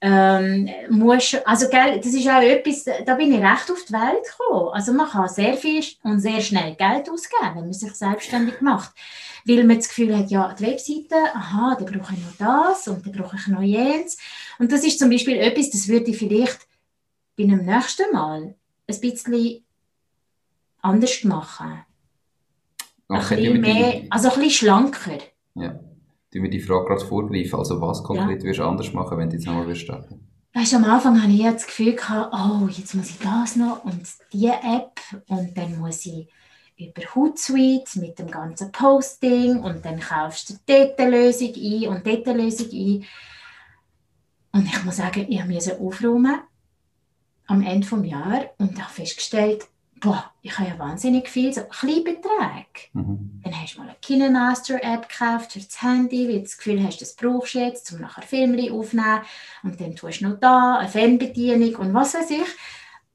ähm, musst, also gell, das ist auch etwas, da bin ich recht auf die Welt gekommen. Also man kann sehr viel und sehr schnell Geld ausgeben, wenn man sich selbstständig macht. Weil man das Gefühl hat, ja, die Webseite, aha, da brauche ich noch das und dann brauche ich noch jenes. Und das ist zum Beispiel etwas, das würde ich vielleicht bei einem nächsten Mal ein bisschen anders machen. Okay, ein bisschen mehr, also ein bisschen schlanker. Ja tun wir die Frage gerade vorgreifen. Also was konkret ja. würdest du anders machen, wenn du jetzt nochmal würdest starten? Weißt, am Anfang hatte ich das Gefühl, gehabt, oh, jetzt muss ich das noch und diese App und dann muss ich über Hootsuite mit dem ganzen Posting und dann kaufst du dort eine Lösung ein und dort eine Lösung ein. Und ich muss sagen, ich musste aufräumen am Ende des Jahres und habe festgestellt, boah, ich habe ja wahnsinnig viel, so Kleinbeträge. Mhm. Dann hast du mal eine KineMaster-App gekauft für das Handy, weil du das Gefühl hast, das brauchst du jetzt, um nachher Filme aufzunehmen. Und dann tust du noch da eine Fernbedienung und was weiß ich.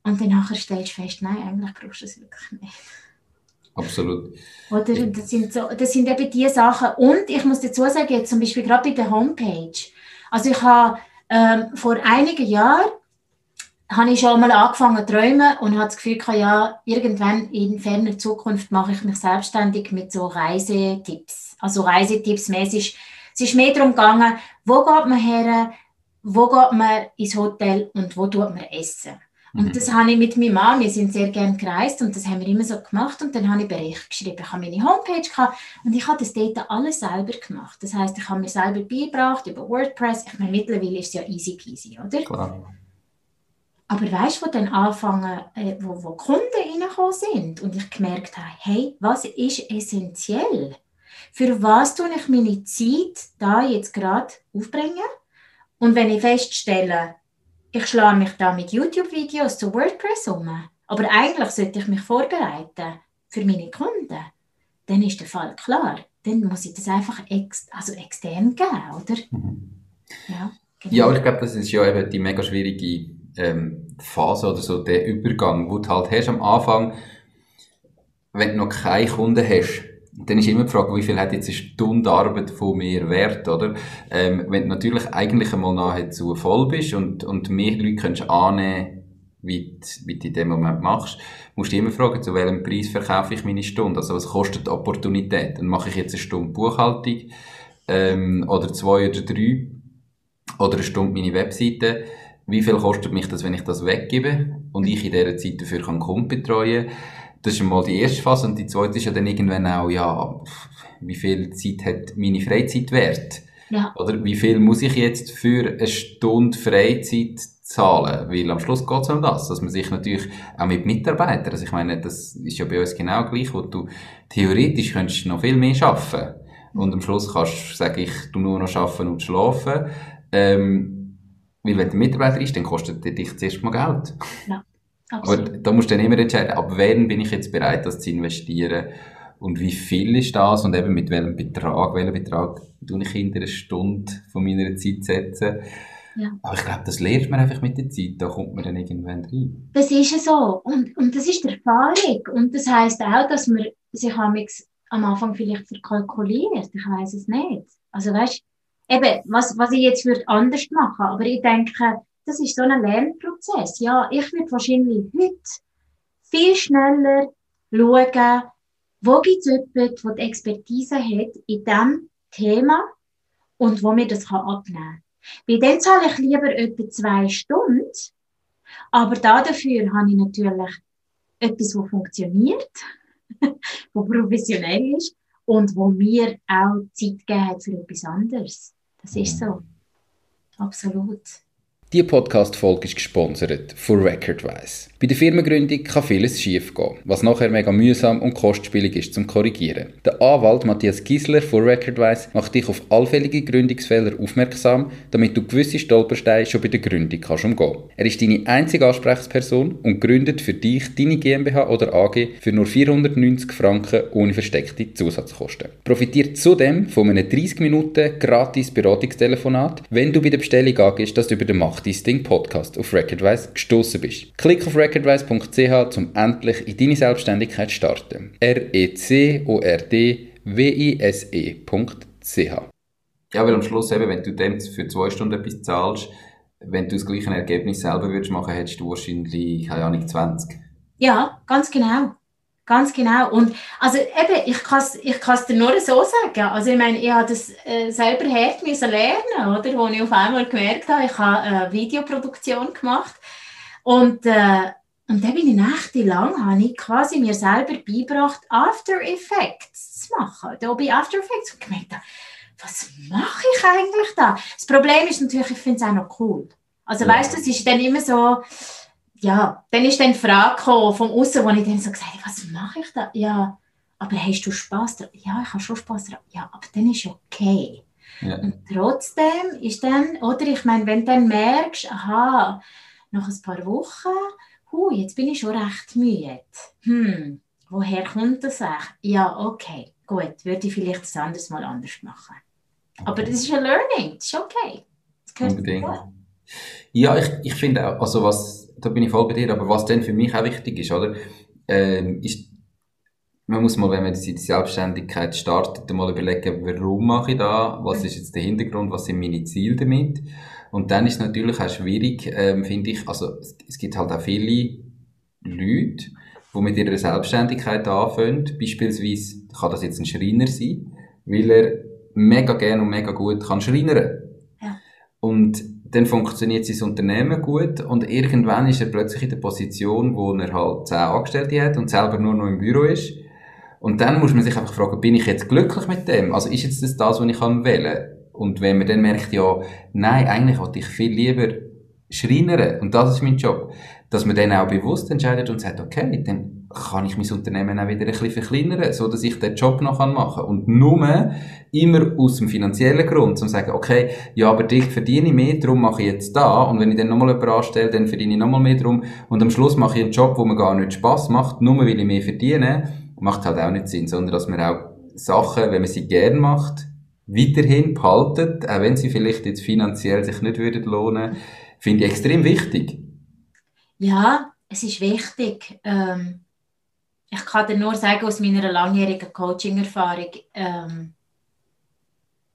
Und dann nachher stellst du fest, nein, eigentlich brauchst du es wirklich nicht. Absolut. Oder das sind, so, das sind eben die Sachen. Und ich muss dazu sagen, jetzt zum Beispiel gerade bei der Homepage. Also ich habe ähm, vor einigen Jahren habe ich schon mal angefangen zu träumen und habe das Gefühl, ja, irgendwann in ferner Zukunft mache ich mich selbstständig mit so Reisetipps. Also Reisetipps mäßig. Es ist mehr darum gegangen, wo geht man her, wo geht man ins Hotel und wo tut man essen. Und mhm. das habe ich mit meinem Mann, wir sind sehr gerne gereist und das haben wir immer so gemacht und dann habe ich Bericht geschrieben. Ich habe meine Homepage gehabt und ich habe das dort alles selber gemacht. Das heißt, ich habe mir selber beigebracht über WordPress. Ich meine, mittlerweile ist es ja easy peasy, oder? Klar. Aber weißt du, wo dann anfangen, äh, wo, wo Kunden reingekommen sind und ich gemerkt habe, hey, was ist essentiell? Für was tue ich meine Zeit da jetzt gerade aufbringen? Und wenn ich feststelle, ich schlage mich da mit YouTube-Videos zu WordPress um, aber eigentlich sollte ich mich vorbereiten für meine Kunden, dann ist der Fall klar. Dann muss ich das einfach ex also extern geben, oder? Mhm. Ja, genau. ja, ich glaube, das ist ja eben die mega schwierige ähm, Phase oder so der Übergang, wo du halt hast am Anfang, wenn du noch keine Kunden hast, dann ist immer die Frage, wie viel hat jetzt eine Stunde Arbeit von mir wert, oder? Ähm, wenn du natürlich eigentlich einmal nahezu voll bist und, und mehr Leute kannst annehmen, wie du, wie du in dem Moment machst, musst du immer fragen, zu welchem Preis verkaufe ich meine Stunde? Also was kostet die Opportunität? Dann mache ich jetzt eine Stunde Buchhaltung ähm, oder zwei oder drei oder eine Stunde meine Webseite wie viel kostet mich das, wenn ich das weggebe und ich in dieser Zeit dafür kann Kunden betreuen Das ist einmal die erste Phase und die zweite ist ja dann irgendwann auch, ja, wie viel Zeit hat meine Freizeit wert? Ja. Oder wie viel muss ich jetzt für eine Stunde Freizeit zahlen? Weil am Schluss geht es um das, dass man sich natürlich auch mit Mitarbeitern, also ich meine, das ist ja bei uns genau gleich, wo du theoretisch könntest noch viel mehr arbeiten und am Schluss kannst du sagen, ich tu nur noch arbeiten und schlafen. Ähm, weil wenn der Mitarbeiter ist, dann kostet der dich zuerst mal Geld. Ja, absolut. Aber da musst du dann immer entscheiden, ab wann bin ich jetzt bereit, das zu investieren und wie viel ist das und eben mit welchem Betrag, welchen Betrag tue ich in einer Stunde von meiner Zeit setzen. Ja. Aber ich glaube, das lernt man einfach mit der Zeit, da kommt man dann irgendwann rein. Das ist so und, und das ist die Erfahrung und das heisst auch, dass man sich am Anfang vielleicht verkalkuliert, ich weiß es nicht. Also weißt eben, was, was ich jetzt würde anders machen, aber ich denke, das ist so ein Lernprozess. Ja, ich würde wahrscheinlich heute viel schneller schauen, wo gibt es jemanden, der die Expertise hat in diesem Thema und wo mir das abnehmen kann. Bei dem zahle ich lieber etwa zwei Stunden, aber dafür habe ich natürlich etwas, das funktioniert, wo professionell ist und wo mir auch Zeit gegeben hat für etwas anderes. Das ist so. Absolut. Die Podcast-Folge ist gesponsert von Recordwise. Bei der Firmengründung kann vieles schiefgehen, was nachher mega mühsam und kostspielig ist zum Korrigieren. Der Anwalt Matthias Gisler von Recordwise macht dich auf allfällige Gründungsfehler aufmerksam, damit du gewisse Stolpersteine schon bei der Gründung kannst umgehen. Er ist deine einzige Ansprechperson und gründet für dich deine GmbH oder AG für nur 490 Franken ohne versteckte Zusatzkosten. Profitiert zudem von einem 30 Minuten gratis Beratungstelefonat, wenn du bei der Bestellung angehst, dass du über den dein Ding Podcast auf Recordwise gestoßen bist. Klick auf recordwise.ch, um endlich in deine Selbstständigkeit zu starten. R-E-C-O-R-D-W-I-S-E.ch Ja, weil am Schluss eben, wenn du dem für zwei Stunden etwas zahlst, wenn du das gleiche Ergebnis selber würdest machen, hättest du wahrscheinlich, keine Ahnung, 20. Ja, ganz genau. Ganz genau. Und also eben, ich kann es ich dir nur so sagen. Also ich meine, ich habe das äh, selber hart müssen lernen, oder? Wo ich auf einmal gemerkt habe, ich habe eine Videoproduktion gemacht. Und, äh, und dann bin ich nächtelang, habe ich quasi mir selber beigebracht, After Effects zu machen. Da bei After Effects und gemerkt, was mache ich eigentlich da? Das Problem ist natürlich, ich finde es auch noch cool. Also ja. weißt du, es ist dann immer so, ja, dann ist dann die Frage gekommen von außen, wo ich dann so gesagt habe, was mache ich da? Ja, aber hast du Spaß daran? Ja, ich habe schon Spaß daran. Ja, aber dann ist okay. Ja. Und trotzdem ist dann, oder ich meine, wenn du dann merkst, aha, nach ein paar Wochen, hu, jetzt bin ich schon recht müde. Hm, woher kommt das eigentlich? Ja, okay, gut, würde ich vielleicht das anderes Mal anders machen. Aber das ist ein Learning, das ist okay. Das gehört Unbedingt. Ja, ich, ich finde auch, also was da bin ich voll bei dir. Aber was dann für mich auch wichtig ist, oder? Ähm, ist, man muss mal, wenn man die Selbstständigkeit startet, mal überlegen, warum mache ich da? Was ist jetzt der Hintergrund? Was sind meine Ziele damit? Und dann ist es natürlich auch schwierig, ähm, finde ich, also es, gibt halt auch viele Leute, die mit ihrer Selbstständigkeit anfangen. Beispielsweise kann das jetzt ein Schreiner sein, weil er mega gern und mega gut kann schreinern. Ja. Und dann funktioniert sein Unternehmen gut und irgendwann ist er plötzlich in der Position, wo er halt zehn Angestellte hat und selber nur noch im Büro ist. Und dann muss man sich einfach fragen, bin ich jetzt glücklich mit dem? Also ist jetzt das das, was ich kann wählen? Und wenn man dann merkt, ja, nein, eigentlich wollte ich viel lieber schreinern und das ist mein Job, dass man dann auch bewusst entscheidet und sagt, okay, dann kann ich mein Unternehmen auch wieder ein bisschen verkleinern, so dass ich den Job noch machen kann. Und nur immer aus dem finanziellen Grund, um zu sagen, okay, ja, aber dich verdiene ich mehr, darum mache ich jetzt da. Und wenn ich dann nochmal jemanden anstelle, dann verdiene ich nochmal mehr drum. Und am Schluss mache ich einen Job, wo mir gar nicht Spass macht, nur weil ich mehr verdiene, macht halt auch nicht Sinn, sondern dass man auch Sachen, wenn man sie gern macht, weiterhin behaltet, auch wenn sie vielleicht jetzt finanziell sich nicht würden lohnen, finde ich extrem wichtig. Ja, es ist wichtig. Ähm ich kann dir nur sagen, aus meiner langjährigen Coaching-Erfahrung, ähm,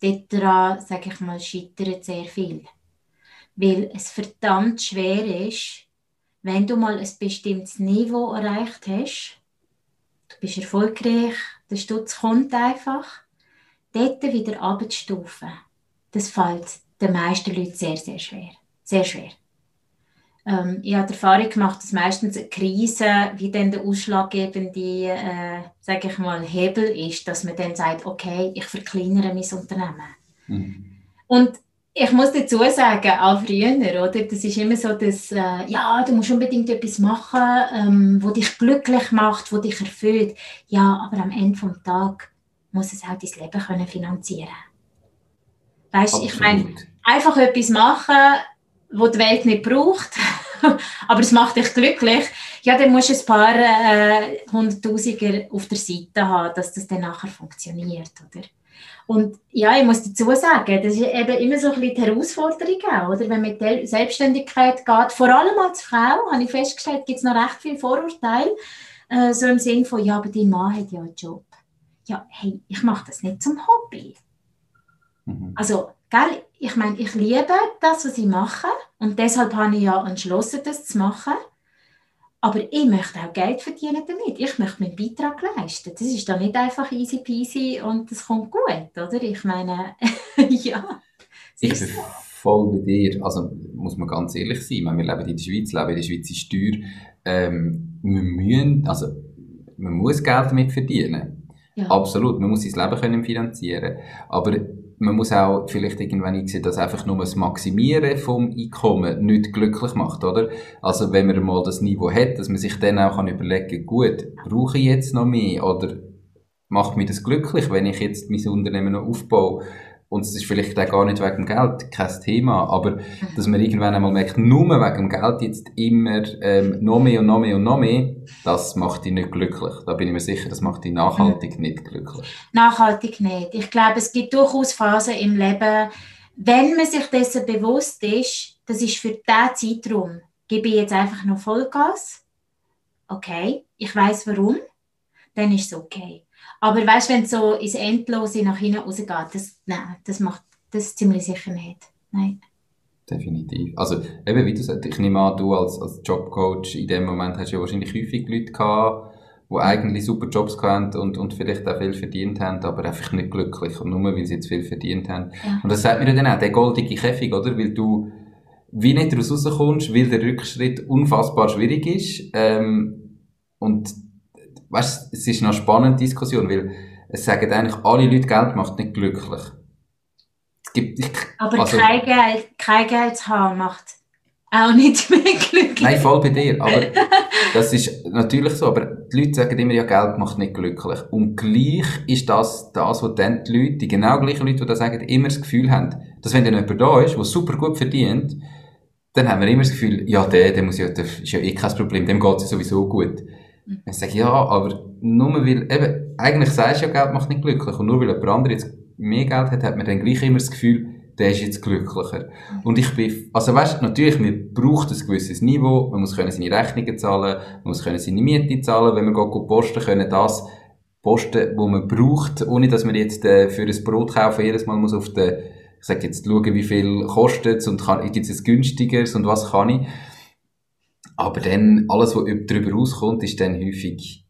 daran, sage ich mal, scheitert sehr viel. Weil es verdammt schwer ist, wenn du mal ein bestimmtes Niveau erreicht hast, du bist erfolgreich, der Stutz kommt einfach, dort wieder abzustufen, das fällt den meisten Leuten sehr, sehr schwer. Sehr schwer. Ähm, ich habe die Erfahrung gemacht, dass meistens eine Krise wie dann der ausschlaggebende, äh, sage ich mal, Hebel ist, dass man dann sagt, okay, ich verkleinere mein Unternehmen. Mhm. Und ich muss dazu sagen, auch früher, oder? Das ist immer so, dass, äh, ja, du musst unbedingt etwas machen, ähm, wo dich glücklich macht, wo dich erfüllt. Ja, aber am Ende des Tages muss es auch dein Leben können finanzieren. Weißt, du, ich meine, einfach etwas machen, wo die Welt nicht braucht, aber es macht dich glücklich, ja, dann musst du ein paar äh, Hunderttausiger auf der Seite haben, dass das dann nachher funktioniert, oder? Und ja, ich muss dazu sagen, das ist eben immer so ein bisschen die Herausforderung auch, oder? Wenn man mit der Selbstständigkeit geht, vor allem als Frau, habe ich festgestellt, gibt es noch recht viel Vorurteile, äh, so im Sinn von, ja, aber dein Mann hat ja einen Job. Ja, hey, ich mache das nicht zum Hobby. Mhm. Also, gell, ich meine, ich liebe das, was ich mache und deshalb habe ich ja entschlossen, das zu machen. Aber ich möchte auch Geld verdienen damit. Ich möchte meinen Beitrag leisten. Das ist dann nicht einfach easy peasy und es kommt gut, oder? Ich meine, ja. Ich bin voll bei dir. Also muss man ganz ehrlich sein. wir leben in der Schweiz, leben in der Schweiz ist teuer. Ähm, wir müssen, also man muss Geld damit verdienen. Ja. Absolut, man muss sein Leben können finanzieren. Aber man muss auch vielleicht irgendwann einsehen, dass einfach nur das Maximieren vom Einkommen nicht glücklich macht, oder? Also wenn man mal das Niveau hat, dass man sich dann auch kann überlegen, gut, brauche ich jetzt noch mehr oder macht mich das glücklich, wenn ich jetzt mein Unternehmen noch aufbaue? Und es ist vielleicht auch gar nicht wegen dem Geld, kein Thema, aber mhm. dass man irgendwann einmal merkt, nur wegen dem Geld jetzt immer ähm, noch mehr und noch mehr und noch mehr, das macht dich nicht glücklich. Da bin ich mir sicher, das macht dich nachhaltig mhm. nicht glücklich. Nachhaltig nicht. Ich glaube, es gibt durchaus Phasen im Leben, wenn man sich dessen bewusst ist, das ist für diesen Zeitraum, gebe ich jetzt einfach noch Vollgas. Okay, ich weiß warum, dann ist es okay. Aber weißt, wenn es so ins Endlose nach hinten rausgeht, das, nein, das macht das ziemlich sicher nicht. Nein. Definitiv. Also, eben, wie du sagst, ich nehme an, du als, als Jobcoach in dem Moment hast ja wahrscheinlich häufig Leute gehabt, die eigentlich super Jobs hatten und, und vielleicht auch viel verdient haben, aber einfach nicht glücklich. Und nur weil sie jetzt viel verdient haben. Ja. Und das sagt mir dann auch, der goldige Käfig, oder? Weil du wie nicht daraus rauskommst, weil der Rückschritt unfassbar schwierig ist. Ähm, und weißt, es ist eine spannende Diskussion, weil es sagen eigentlich alle Leute, Geld macht nicht glücklich. Es gibt, ich, aber also, kein Geld, kein Geld zu haben macht auch nicht mehr glücklich. Nein, voll bei dir. Aber das ist natürlich so. Aber die Leute sagen immer, ja, Geld macht nicht glücklich. Und gleich ist das, das, was dann die Leute, die genau gleichen Leute, die das sagen, immer das Gefühl haben, dass wenn dann jemand da ist, der super gut verdient, dann haben wir immer das Gefühl, ja, der, der muss ja, das ist ja eh kein Problem, dem geht es ja sowieso gut. Mhm. Ich sage, ja, aber nur weil, eben, eigentlich sagst du ja, Geld macht nicht glücklich. Und nur weil jemand andere jetzt mehr Geld hat, hat man dann gleich immer das Gefühl, der ist jetzt glücklicher. Mhm. Und ich bin, also weißt, natürlich, man braucht ein gewisses Niveau, man muss können seine Rechnungen zahlen, man muss können seine Miete zahlen, wenn man geht posten, können das posten, wo man braucht, ohne dass man jetzt äh, für ein Brot kaufen jedes Mal muss auf den, ich sag jetzt, schauen, wie viel kostet es und kann, gibt es günstigeres und was kann ich. Aber dann, alles, was darüber rauskommt, ist dann häufig,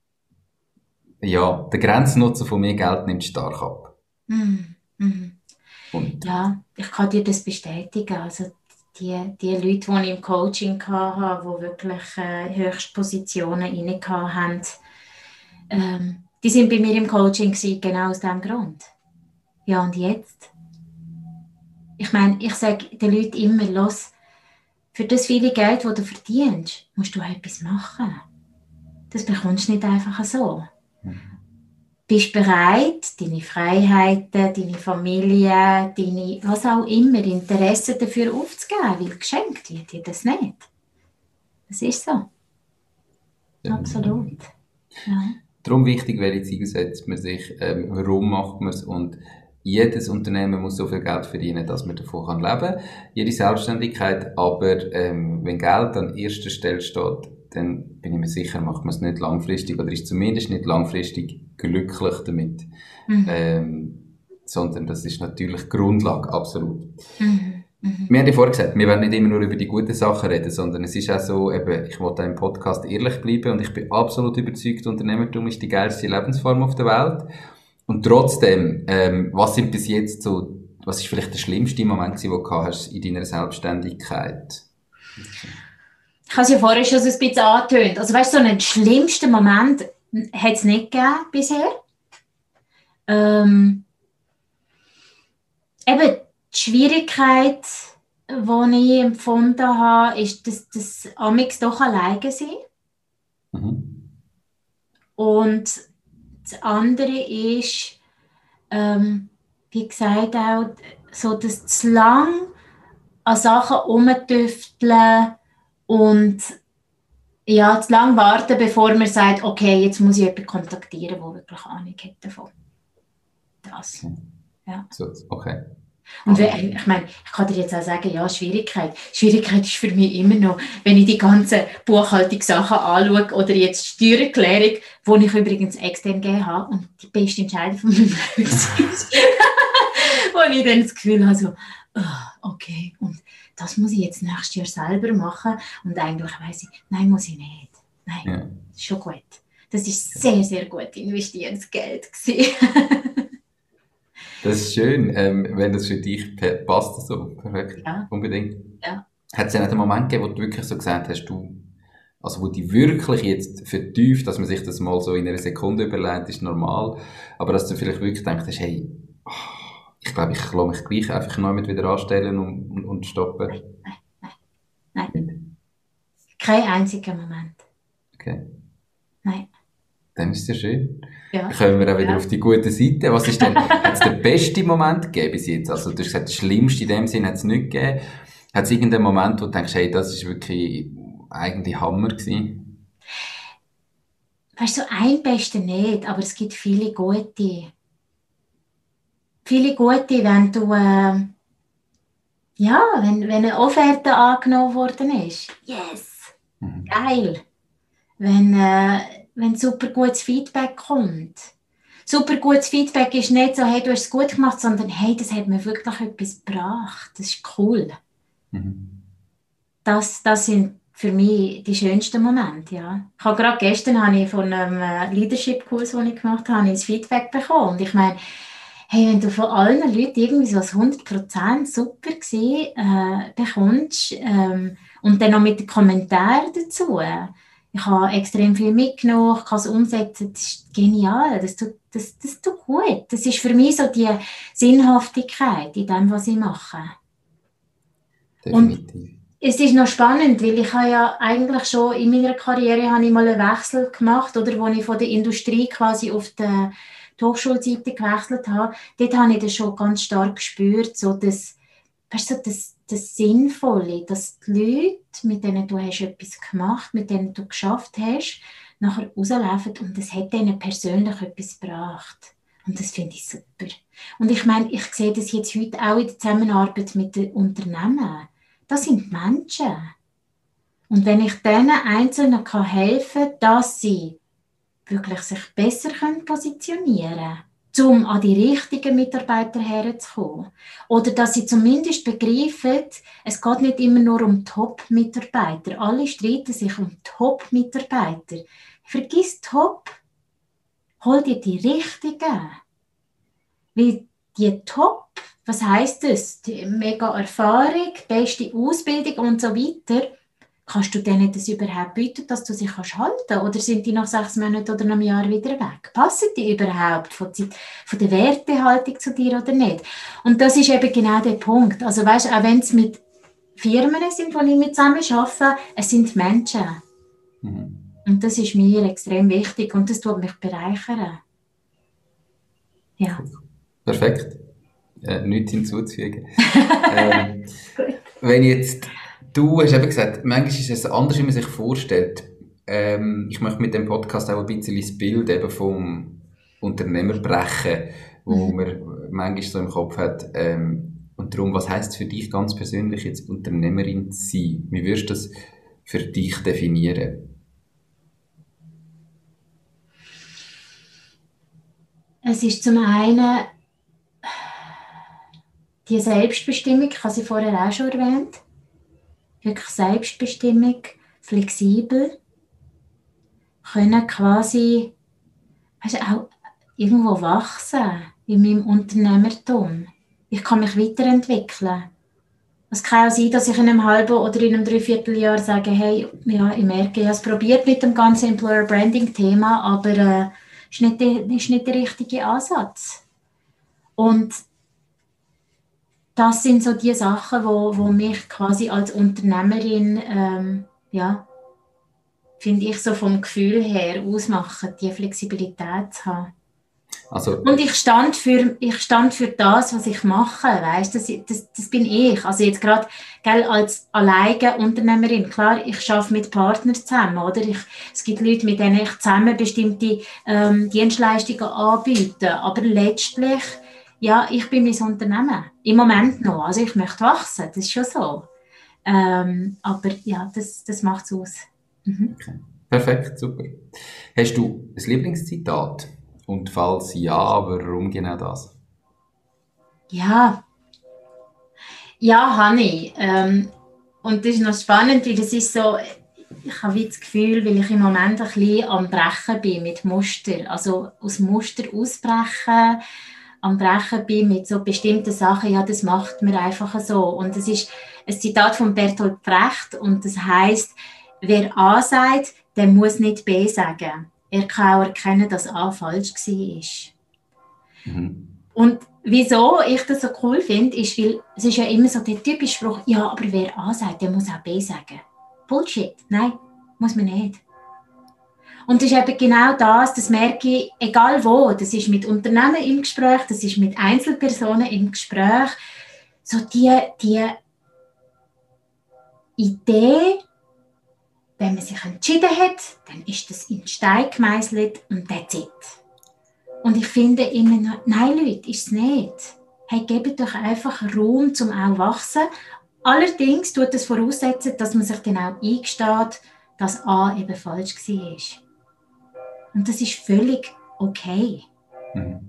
ja, der Grenznutzen von mehr Geld nimmt stark ab. Mhm. Mhm. Und ja, ich kann dir das bestätigen. Also die, die Leute, die ich im Coaching hatte, die wirklich äh, Höchstpositionen inne haben, ähm, die sind bei mir im Coaching gewesen, genau aus diesem Grund. Ja, und jetzt? Ich meine, ich sage den Leuten immer, los, für das viele Geld, das du verdienst, musst du etwas machen. Das bekommst du nicht einfach so. Mhm. Bist bereit, deine Freiheiten, deine Familie, deine, was auch immer, Interessen dafür aufzugeben, weil geschenkt wird dir das nicht. Das ist so. Ja. Absolut. Ja. Darum wichtig, welche Ziele setzt man sich, ähm, warum macht man es und jedes Unternehmen muss so viel Geld verdienen, dass man davon leben kann. Jede Selbstständigkeit, aber ähm, wenn Geld an erster Stelle steht, dann bin ich mir sicher, macht man es nicht langfristig oder ist zumindest nicht langfristig glücklich damit. Mhm. Ähm, sondern das ist natürlich Grundlage, absolut. Mhm. Mhm. Wir haben ja vorher gesagt, wir werden nicht immer nur über die guten Sachen reden, sondern es ist auch so, eben, ich wollte im Podcast ehrlich bleiben und ich bin absolut überzeugt, Unternehmertum ist die geilste Lebensform auf der Welt. Und trotzdem, ähm, was sind bis jetzt so, was ist vielleicht der schlimmste Moment, den du hast in deiner Selbstständigkeit? Ich habe es ja vorher schon so ein bisschen angetönt. Also weißt du, so einen schlimmsten Moment hat es nicht gegeben bisher. Ähm, eben die Schwierigkeit, die ich empfunden habe, ist, dass das Amix doch alleine sind. Mhm. Und das andere ist, ähm, wie gesagt, auch so, dass zu lang an Sachen rumtüfteln und ja, zu lang warten, bevor man sagt, okay, jetzt muss ich jemanden kontaktieren, der wirklich Ahnung hat davon. Das. Ja. So, okay. Und wenn, ich meine, ich kann dir jetzt auch sagen, ja, Schwierigkeit. Schwierigkeit ist für mich immer noch, wenn ich die ganzen Buchhaltungssachen anschaue oder jetzt Steuererklärung, die ich übrigens extern gegeben habe und die beste Entscheidung von meinem Leben ist. wo ich dann das Gefühl habe, so, oh, okay, und das muss ich jetzt nächstes Jahr selber machen und eigentlich weiß ich, nein, muss ich nicht. Nein, ja. schon gut. Das ist sehr, sehr gut investiertes Geld Das ist schön, ähm, wenn das für dich passt, so perfekt, ja. unbedingt. Ja. Hat es ja nicht einen Moment gegeben, wo du wirklich so gesagt hast, du, also wo die wirklich jetzt vertieft, dass man sich das mal so in einer Sekunde überlegt, ist normal, aber dass du vielleicht wirklich denkst, hey, oh, Ich glaube, ich lasse mich gleich einfach neu mit wieder anstellen und, und, und stoppen. Nein, nein, nein. nein. Kein einziger Moment. Okay. Nein. Dann ist es ja schön. Ja. Dann kommen wir auch wieder Ja. auf die gute Seite. Was ist denn, hat es den besten Moment gegeben bis jetzt? Also, du hast gesagt, der schlimmste in dem Sinn hat es nicht gegeben. Hat es irgendeinen Moment, wo du denkst, hey, das ist wirklich eigentlich Hammer gewesen? Weißt du, ein Beste nicht, aber es gibt viele gute. Viele gute, wenn du, äh, ja, wenn, wenn eine Offerte angenommen worden ist. Yes! Mhm. Geil! Wenn, äh, wenn super gutes Feedback kommt. Super gutes Feedback ist nicht so, hey, du hast es gut gemacht, sondern hey, das hat mir wirklich etwas gebracht. Das ist cool. Mhm. Das, das sind für mich die schönsten Momente, ja. Ich habe gerade gestern habe ich von einem äh, Leadership-Kurs, den ich gemacht habe, ein Feedback bekommen. Und ich meine, hey, wenn du von allen Leuten irgendwie so als 100% super gewesen, äh, bekommst ähm, und dann noch mit den Kommentaren dazu. Ich habe extrem viel mitgenommen, ich kann es umsetzen, das ist genial, das tut, das, das tut gut. Das ist für mich so die Sinnhaftigkeit in dem, was ich mache. Definitiv. Es ist noch spannend, weil ich habe ja eigentlich schon in meiner Karriere habe ich mal einen Wechsel gemacht, oder wo ich von der Industrie quasi auf die, die Hochschulseite gewechselt habe. Dort habe ich das schon ganz stark gespürt, so das, weißt du, das, das Sinnvolle, dass die Leute, mit denen du hast etwas gemacht, mit denen du geschafft hast, nachher rauslaufen und das hat ihnen persönlich etwas gebracht. Und das finde ich super. Und ich meine, ich sehe das jetzt heute auch in der Zusammenarbeit mit den Unternehmen. Das sind Menschen. Und wenn ich denen Einzelnen kann helfen dass sie wirklich sich besser positionieren können, um an die richtigen Mitarbeiter herzukommen. Oder dass sie zumindest begreifen, es geht nicht immer nur um Top-Mitarbeiter. Alle streiten sich um Top-Mitarbeiter. Vergiss Top, hol dir die richtigen. Weil die Top, was heißt das? Die mega Erfahrung, beste Ausbildung und so weiter. Kannst du denen das überhaupt bieten, dass du sie kannst halten Oder sind die nach sechs Monaten oder einem Jahr wieder weg? Passen die überhaupt von, der Wertehaltung zu dir oder nicht? Und das ist eben genau der Punkt. Also weißt, auch wenn es mit Firmen sind, die ich mit zusammen arbeite, es sind Menschen. Mhm. Und das ist mir extrem wichtig und das tut mich bereichern. Ja. Perfekt. Äh, nichts hinzuzufügen. ähm, wenn jetzt, du hast eben gesagt, manchmal ist es anders, wie man sich vorstellt. Ähm, ich möchte mit dem Podcast auch ein bisschen das Bild eben vom Unternehmer brechen, wo Mhm. man manchmal so im Kopf hat. Ähm, und darum, was heißt für dich ganz persönlich jetzt Unternehmerin zu sein? Wie wirst du das für dich definieren? Es ist zum einen die Selbstbestimmung, ich habe sie vorher auch schon erwähnt. Wirklich Selbstbestimmung, flexibel, können quasi weißt auch irgendwo wachsen in meinem Unternehmertum. Ich kann mich weiterentwickeln. Es kann auch sein, dass ich in einem halben oder in einem Dreivierteljahr sage, hey, ja, ich merke, ich habe es probiert mit dem ganzen Employer Branding Thema, aber äh, ist nicht, ist nicht der richtige Ansatz. Und das sind so die Sachen, wo, wo mich quasi als Unternehmerin, ähm, ja, finde ich so vom Gefühl her ausmachen, die Flexibilität zu haben. Also, Und ich stand für, ich stand für das, was ich mache, weißt das, das, das bin ich. Also jetzt gerade als alleine Unternehmerin, klar, ich arbeite mit Partnern zusammen, oder? Ich, es gibt Leute, mit denen ich zusammen bestimmte ähm, Dienstleistungen anbiete, aber letztlich, ja, ich bin mein Unternehmen. Im Moment noch, also ich möchte wachsen, das ist schon so. Ähm, aber ja, das, das macht es aus. Mhm. perfekt, super. Hast du ein Lieblingszitat? Und falls ja, warum genau das? Ja, ja, habe ich. Ähm, und das ist noch spannend, weil das ist so, ich habe das Gefühl, weil ich im Moment ein bisschen am Brechen bin mit Muster. Also aus Muster ausbrechen, am Brechen bin mit so bestimmten Sachen, ja, das macht mir einfach so. Und das ist ein Zitat von Bertolt Brecht und das heißt, wer A sagt, der muss nicht B sagen. Er kann auch erkennen, dass A falsch war. Mhm. Und wieso ich das so cool finde, ist, weil es ist ja immer so der typische Spruch, ja, aber wer A sagt, der muss auch B sagen. Bullshit. Nein, muss man nicht. Und das ist eben genau das, das merke ich, egal wo, das ist mit Unternehmen im Gespräch, das ist mit Einzelpersonen im Gespräch, so die, die Idee, wenn man sich entschieden hat, dann ist das in Stein gemeißelt und that's it. Und ich finde immer noch, nein Leute, ist es nicht. Hey, gebt doch einfach Raum zum auch wachsen. Allerdings tut das voraussetzen, dass man sich genau eingesteht, dass A eben falsch war. Und das ist völlig okay. Mhm.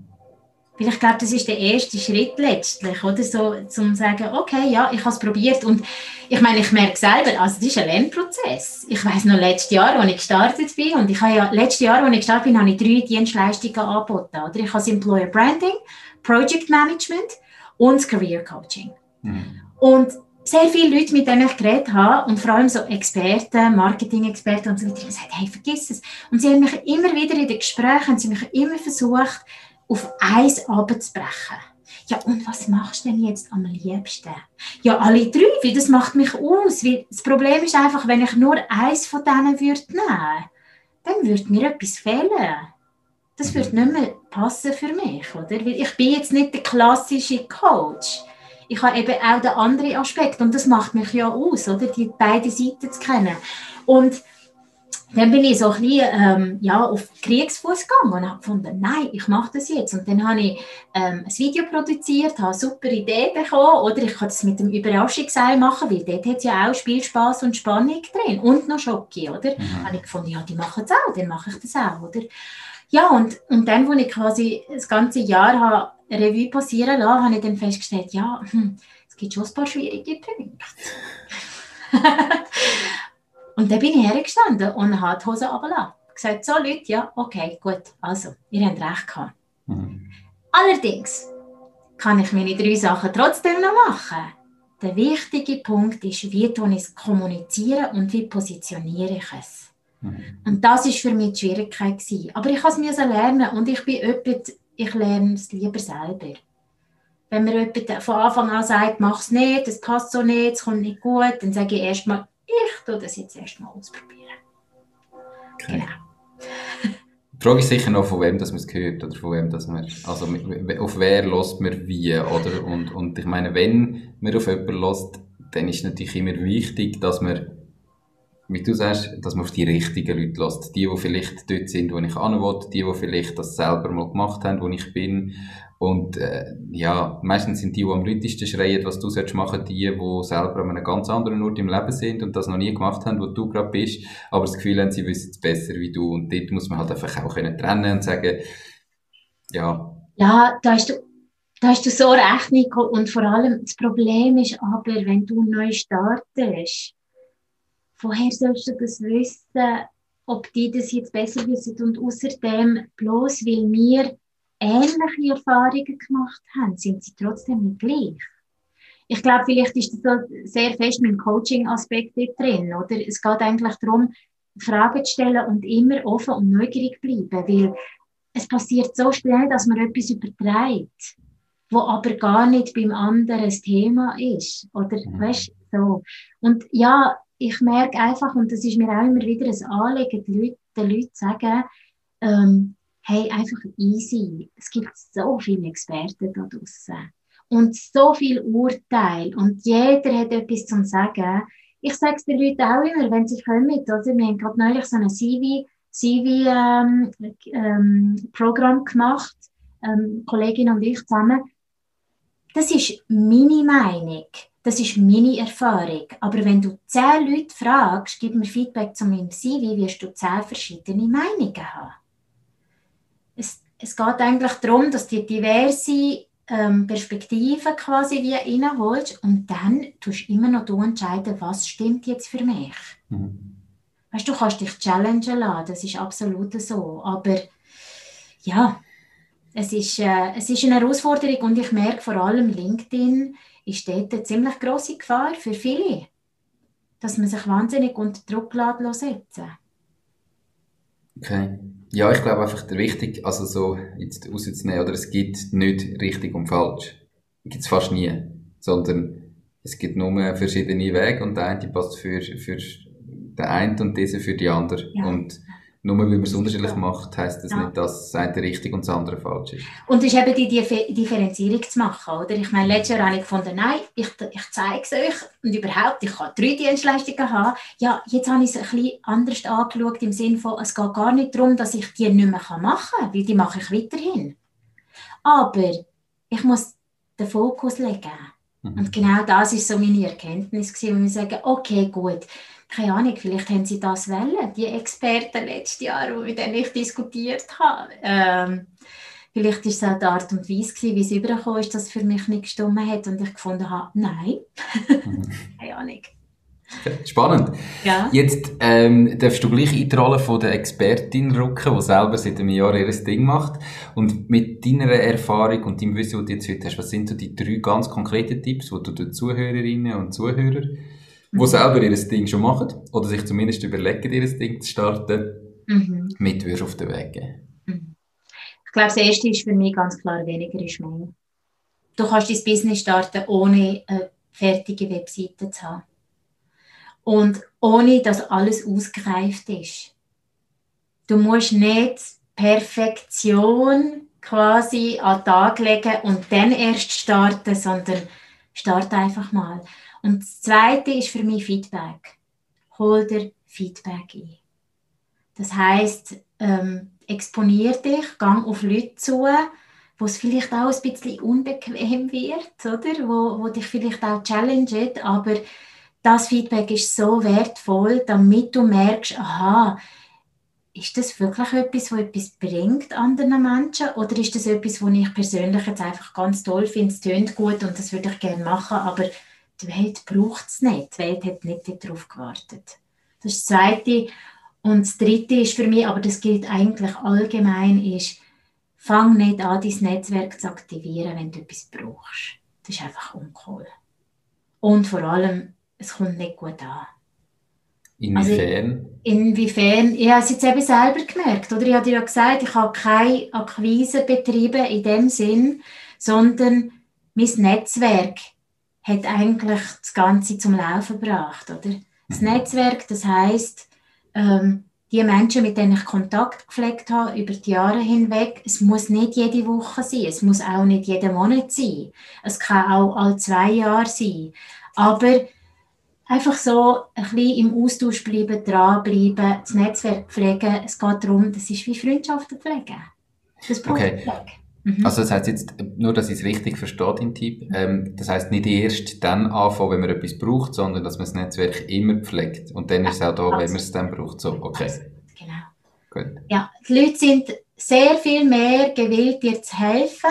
Weil ich glaube, das ist der erste Schritt letztlich, oder? So, zum sagen, okay, ja, ich habe es probiert. Und ich meine, ich merke selber, also das ist ein Lernprozess. Ich weiß noch, letztes Jahr, als ich gestartet bin, und ich habe ja, letztes Jahr, als ich gestartet bin, habe ich drei Dienstleistungen angeboten, oder? Ich habe das Employer Branding, Project Management und das Career Coaching. Mhm. Und sehr viele Leute, mit denen ich geredet habe, und vor allem so Experten, Marketing-Experten und so weiter, haben gesagt, hey, vergiss es. Und sie haben mich immer wieder in den Gesprächen, haben sie mich immer versucht, auf eins abzubrechen. Ja, und was machst du denn jetzt am liebsten? Ja, alle drei, weil das macht mich aus. Weil das Problem ist einfach, wenn ich nur eins von denen würde nehmen, dann würde mir etwas fehlen. Das würde nicht mehr passen für mich, oder? Weil ich bin jetzt nicht der klassische Coach. Ich habe eben auch den anderen Aspekt und das macht mich ja aus, oder? Die beiden Seiten zu kennen. Und dann bin ich so ein bisschen, ähm, ja, auf Kriegsfuß gegangen und habe gefunden, nein, ich mache das jetzt. Und dann habe ich ähm, ein Video produziert, habe eine super Idee bekommen, oder ich kann das mit dem Überraschungsseil machen, weil dort hat es ja auch Spielspaß und Spannung drin und noch Schocke, oder? Mhm. habe ich gefunden, ja, die machen es auch, dann mache ich das auch, oder? Ja, und, und dann, als ich quasi das ganze Jahr habe Revue passieren lassen, habe ich dann festgestellt, ja, es gibt schon ein paar schwierige Punkte. Und dann bin ich hergestanden und habe die Hose runtergelassen. Gesagt, so Leute, ja, okay, gut, also, ihr habt recht gehabt. Mhm. Allerdings kann ich meine drei Sachen trotzdem noch machen. Der wichtige Punkt ist, wie ich es kommunizieren und wie positioniere ich es. Mhm. Und das ist für mich die Schwierigkeit gewesen. Aber ich musste es lernen und ich bin jemand, ich lerne es lieber selber. Wenn mir jemand von Anfang an sagt, mach es nicht, es passt so nicht, es kommt nicht gut, dann sage ich erstmal, ich tue das jetzt erstmal ausprobieren. Okay. Genau. Die Frage ist sicher noch, von wem das man es hört, oder von wem das man, also auf wer lässt man wie, oder? Und, und ich meine, wenn man auf jemanden lässt, dann ist natürlich immer wichtig, dass man, wie du sagst, dass man auf die richtigen Leute lässt. Die, die vielleicht dort sind, wo ich hin die, die vielleicht das selber mal gemacht haben, wo ich bin, und äh, ja, meistens sind die, die am lautesten schreien, was du sollst machen, die, die selber an einem ganz anderen Ort im Leben sind und das noch nie gemacht haben, wo du gerade bist, aber das Gefühl haben, sie wissen es besser wie du. Und dort muss man halt einfach auch können trennen und sagen, ja. Ja, da hast du, da hast du so recht, Nico. Und vor allem, das Problem ist aber, wenn du neu startest, woher sollst du das wissen, ob die das jetzt besser wissen? Und außerdem, bloß weil wir ähnliche Erfahrungen gemacht haben, sind sie trotzdem nicht gleich. Ich glaube, vielleicht ist das sehr fest mit dem Coaching-Aspekt drin, oder? Es geht eigentlich darum, Fragen zu stellen und immer offen und neugierig bleiben, weil es passiert so schnell, dass man etwas überträgt, wo aber gar nicht beim anderen das Thema ist, oder? Mhm. Weißt so. Und ja, ich merke einfach, und das ist mir auch immer wieder ein Anliegen, die Leute, den Leuten zu sagen, ähm, hey, einfach easy. Es gibt so viele Experten da draußen und so viel Urteil und jeder hat etwas zu sagen. Ich sage es den Leuten auch immer, wenn sie kommen, also wir haben gerade neulich so ein CV, CV-Programm ähm, ähm, gemacht, ähm, Kollegin und ich zusammen. Das ist meine Meinung. Das ist meine Erfahrung. Aber wenn du zehn Leute fragst, gib mir Feedback zu meinem CV, wirst du zehn verschiedene Meinungen haben es, es geht eigentlich darum, dass du diverse ähm, Perspektiven quasi wie reinholst und dann tust du immer noch du entscheiden, was stimmt jetzt für mich. Mhm. Weißt du, kannst dich challengen lassen, das ist absolut so. Aber ja, es ist, äh, es ist eine Herausforderung und ich merke vor allem, LinkedIn ist dort eine ziemlich grosse Gefahr für viele, dass man sich wahnsinnig unter Druck setzen Okay. Ja, ich glaube einfach, der wichtig, also so, jetzt rauszunehmen, oder es gibt nicht richtig und falsch. Gibt es fast nie. Sondern es gibt nur verschiedene Wege und der eine passt für, für den einen und diese für die andere. Ja. Und nur weil man es unterschiedlich macht, heisst das ja. nicht, dass das eine richtig und das andere falsch ist. Und es ist eben die Differenzierung zu machen, oder? Ich meine, letztes Jahr habe ich gefunden, nein, ich, ich zeige es euch und überhaupt, ich kann drei Dienstleistungen haben. Ja, jetzt habe ich es ein bisschen anders angeschaut, im Sinne von, es geht gar nicht darum, dass ich die nicht mehr machen kann, weil die mache ich weiterhin. Aber ich muss den Fokus legen. Mhm. Und genau das ist so meine Erkenntnis gewesen, wo wir sagen, okay, gut, keine Ahnung, vielleicht haben sie das wollen, die Experten letztes Jahr, mit denen ich diskutiert habe. Ähm, vielleicht war es auch die Art und Weise, gewesen, wie es übergekommen ist, dass es für mich nicht gestimmt hat und ich gefunden habe, nein, mhm. keine Ahnung. Spannend. Ja. Jetzt ähm, darfst du gleich in die Rolle von der Expertin rücken, die selber seit einem Jahr ihr Ding macht. Und mit deiner Erfahrung und deinem Wissen, was du jetzt heute hast, was sind so die drei ganz konkreten Tipps, die du den Zuhörerinnen und Zuhörern die selber ihr Ding schon machen oder sich zumindest überlegen, ihr Ding zu starten, mhm. mit wirst auf den Weg geben? Mhm. Ich glaube, das Erste ist für mich ganz klar, weniger ist mehr. Du kannst dein Business starten, ohne eine fertige Webseite zu haben. Und ohne, dass alles ausgereift ist. Du musst nicht Perfektion quasi an den Tag legen und dann erst starten, sondern starte einfach mal. Und das Zweite ist für mich Feedback. Hol dir Feedback ein. Das heißt, ähm, exponier dich, gang auf Leute zu, wo es vielleicht auch ein bisschen unbequem wird, oder? Wo, wo dich vielleicht auch challengen, aber das Feedback ist so wertvoll, damit du merkst, aha, ist das wirklich etwas, was etwas bringt anderen Menschen oder ist das etwas, was ich persönlich jetzt einfach ganz toll finde, es tönt gut und das würde ich gerne machen, aber die Welt braucht es nicht. Die Welt hat nicht darauf gewartet. Das ist das Zweite. Und das Dritte ist für mich, aber das gilt eigentlich allgemein, ist, fang nicht an, dein Netzwerk zu aktivieren, wenn du etwas brauchst. Das ist einfach uncool. Und vor allem, es kommt nicht gut an. Inwiefern? Also, inwiefern? Ich habe es jetzt eben selber gemerkt. Oder? Ich habe dir ja gesagt, ich habe keine Akquise betrieben in dem Sinn, sondern mein Netzwerk hat eigentlich das Ganze zum Laufen gebracht. Oder? Das mhm. Netzwerk, das heißt, ähm, die Menschen, mit denen ich Kontakt gepflegt habe über die Jahre hinweg, es muss nicht jede Woche sein, es muss auch nicht jeden Monat sein, es kann auch alle zwei Jahre sein. Aber einfach so ein bisschen im Austausch bleiben, dranbleiben, das Netzwerk pflegen. Es geht darum, das ist wie Freundschaften pflegen. Das braucht okay. Pflege. Mhm. Also das heißt jetzt, nur dass ich es richtig verstehe, den Tipp, ähm, das heißt nicht erst dann anfangen, wenn man etwas braucht, sondern dass man das Netzwerk immer pflegt und dann ist es auch da, wenn man es dann braucht. So, okay. Genau. Gut. Ja, die Leute sind sehr viel mehr gewillt, dir zu helfen,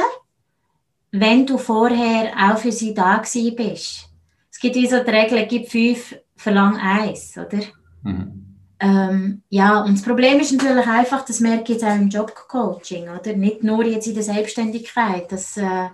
wenn du vorher auch für sie da gewesen bist. Es gibt wie so die Regel, gib fünf, verlang eins, oder? Mhm. Ähm, ja, und das Problem ist natürlich einfach, das merke ich jetzt auch im Jobcoaching, oder? Nicht nur jetzt in der Selbstständigkeit, dass, äh,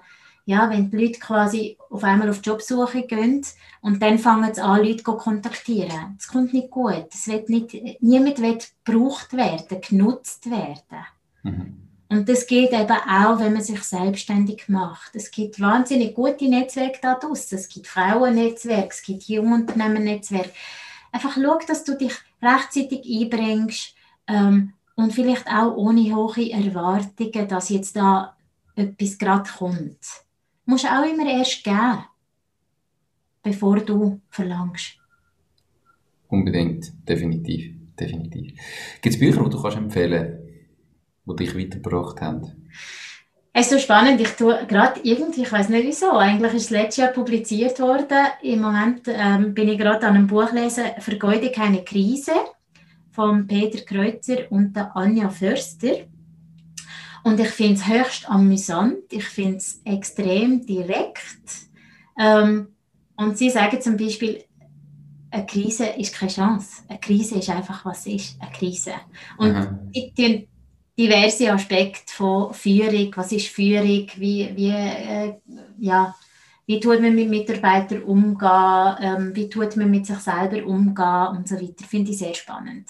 ja, wenn die Leute quasi auf einmal auf Jobsuche gehen und dann fangen sie an, Leute zu kontaktieren. Das kommt nicht gut. Das wird nicht, niemand wird gebraucht werden, genutzt werden. Mhm. Und das geht eben auch, wenn man sich selbstständig macht. Es gibt wahnsinnig gute Netzwerke da draußen. Es gibt Frauennetzwerke, es gibt Jungunternehmernetzwerke. Einfach schau, dass du dich rechtzeitig einbringst ähm, und vielleicht auch ohne hohe Erwartungen, dass jetzt da etwas gerade kommt. Du musst auch immer erst geben, bevor du verlangst. Unbedingt, definitiv. definitiv. Gibt es Bücher, die du kannst empfehlen kannst, die dich weitergebracht haben? Es ist so spannend, ich tue gerade irgendwie, ich weiß nicht wieso, eigentlich ist es letztes Jahr publiziert worden. Im Moment ähm, bin ich gerade an einem Buch lesen, Vergeude keine Krise, von Peter Kreuzer und der Anja Förster. Und ich finde es höchst amüsant, ich finde es extrem direkt. Ähm, und sie sagen zum Beispiel, eine Krise ist keine Chance. Eine Krise ist einfach, was ist eine Krise. Und mhm. sie diverse Aspekte von Führung. Was ist Führung? Wie, wie, äh, ja, wie tut man mit Mitarbeitern umgehen? Ähm, wie tut man mit sich selber umgehen? Und so weiter. Finde ich sehr spannend.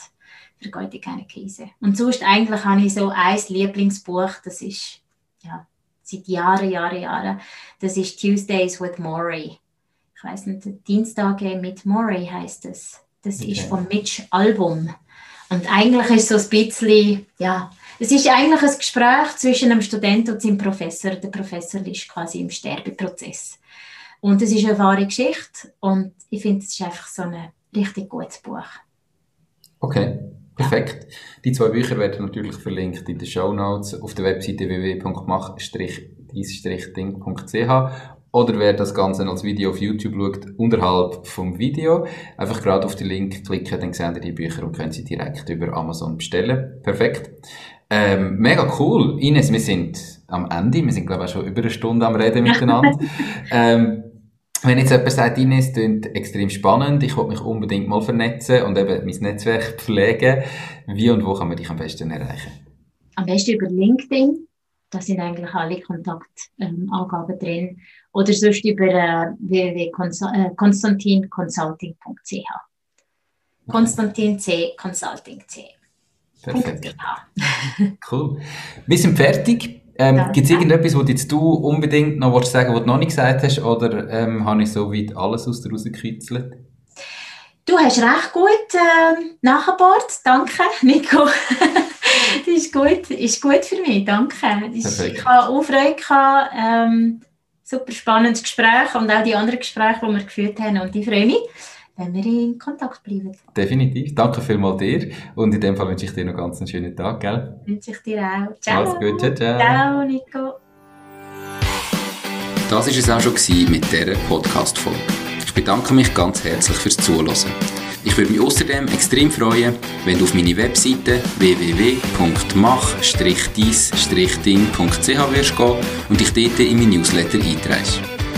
vergeht in keine Krise. Und sonst eigentlich habe ich so ein Lieblingsbuch, das ist ja, seit Jahren, Jahren, Jahren, das ist Tuesdays with Maury. Ich weiß nicht, Dienstage mit Maury heißt es. Das okay. ist von Mitch Album. Und eigentlich ist so ein bisschen, ja, es ist eigentlich ein Gespräch zwischen einem Student und seinem Professor. Der Professor ist quasi im Sterbeprozess. Und es ist eine wahre Geschichte und ich finde, es ist einfach so ein richtig gutes Buch. Okay, perfekt. Die zwei Bücher werden natürlich verlinkt in den Show Notes auf der Webseite www.mach-ding.ch oder wer das Ganze als Video auf YouTube schaut, unterhalb vom Video, einfach gerade auf den Link klicken, dann sehen ihr die Bücher und können sie direkt über Amazon bestellen. Perfekt. Ähm, mega cool. Ines, wir sind am Ende. Wir sind, glaube ich, auch schon über eine Stunde am Reden miteinander. ähm, wenn jetzt jemand sagt, Ines, klingt extrem spannend, ich will mich unbedingt mal vernetzen und eben mein Netzwerk pflegen, wie und wo kann man dich am besten erreichen? Am besten über LinkedIn. Da sind eigentlich alle Kontaktangaben ähm, drin. Oder sonst über äh, www.konstantinconsulting.ch. Konstantin C. Consulting.ch. Perfekt. cool. Wir sind fertig. Ähm, Gibt es irgendetwas, was jetzt du unbedingt noch willst sagen was du noch nicht gesagt hast, oder ähm, habe ich soweit alles aus der rausgekitzelt? Du hast recht gut äh, nachgebaut. Danke, Nico. das ist gut, ist gut für mich. Danke. Ist, ich habe auch Freude gehabt. Ähm, super spannendes Gespräch und auch die anderen Gespräche, die wir geführt haben. Und ich freue mich, wenn wir in Kontakt bleiben. Definitiv. Danke vielmals dir. Und in dem Fall wünsche ich dir noch ganz einen schönen Tag, gell? Wünsche ich dir auch. Ciao. Alles gut. Ciao, ciao. Ciao, Nico. Das war es auch schon mit dieser Podcast-Folge. Ich bedanke mich ganz herzlich fürs Zuhören. Ich würde mich außerdem extrem freuen, wenn du auf meine Webseite www.mach-dies-ding.ch wirst gehen und dich dort in mein Newsletter einträgst.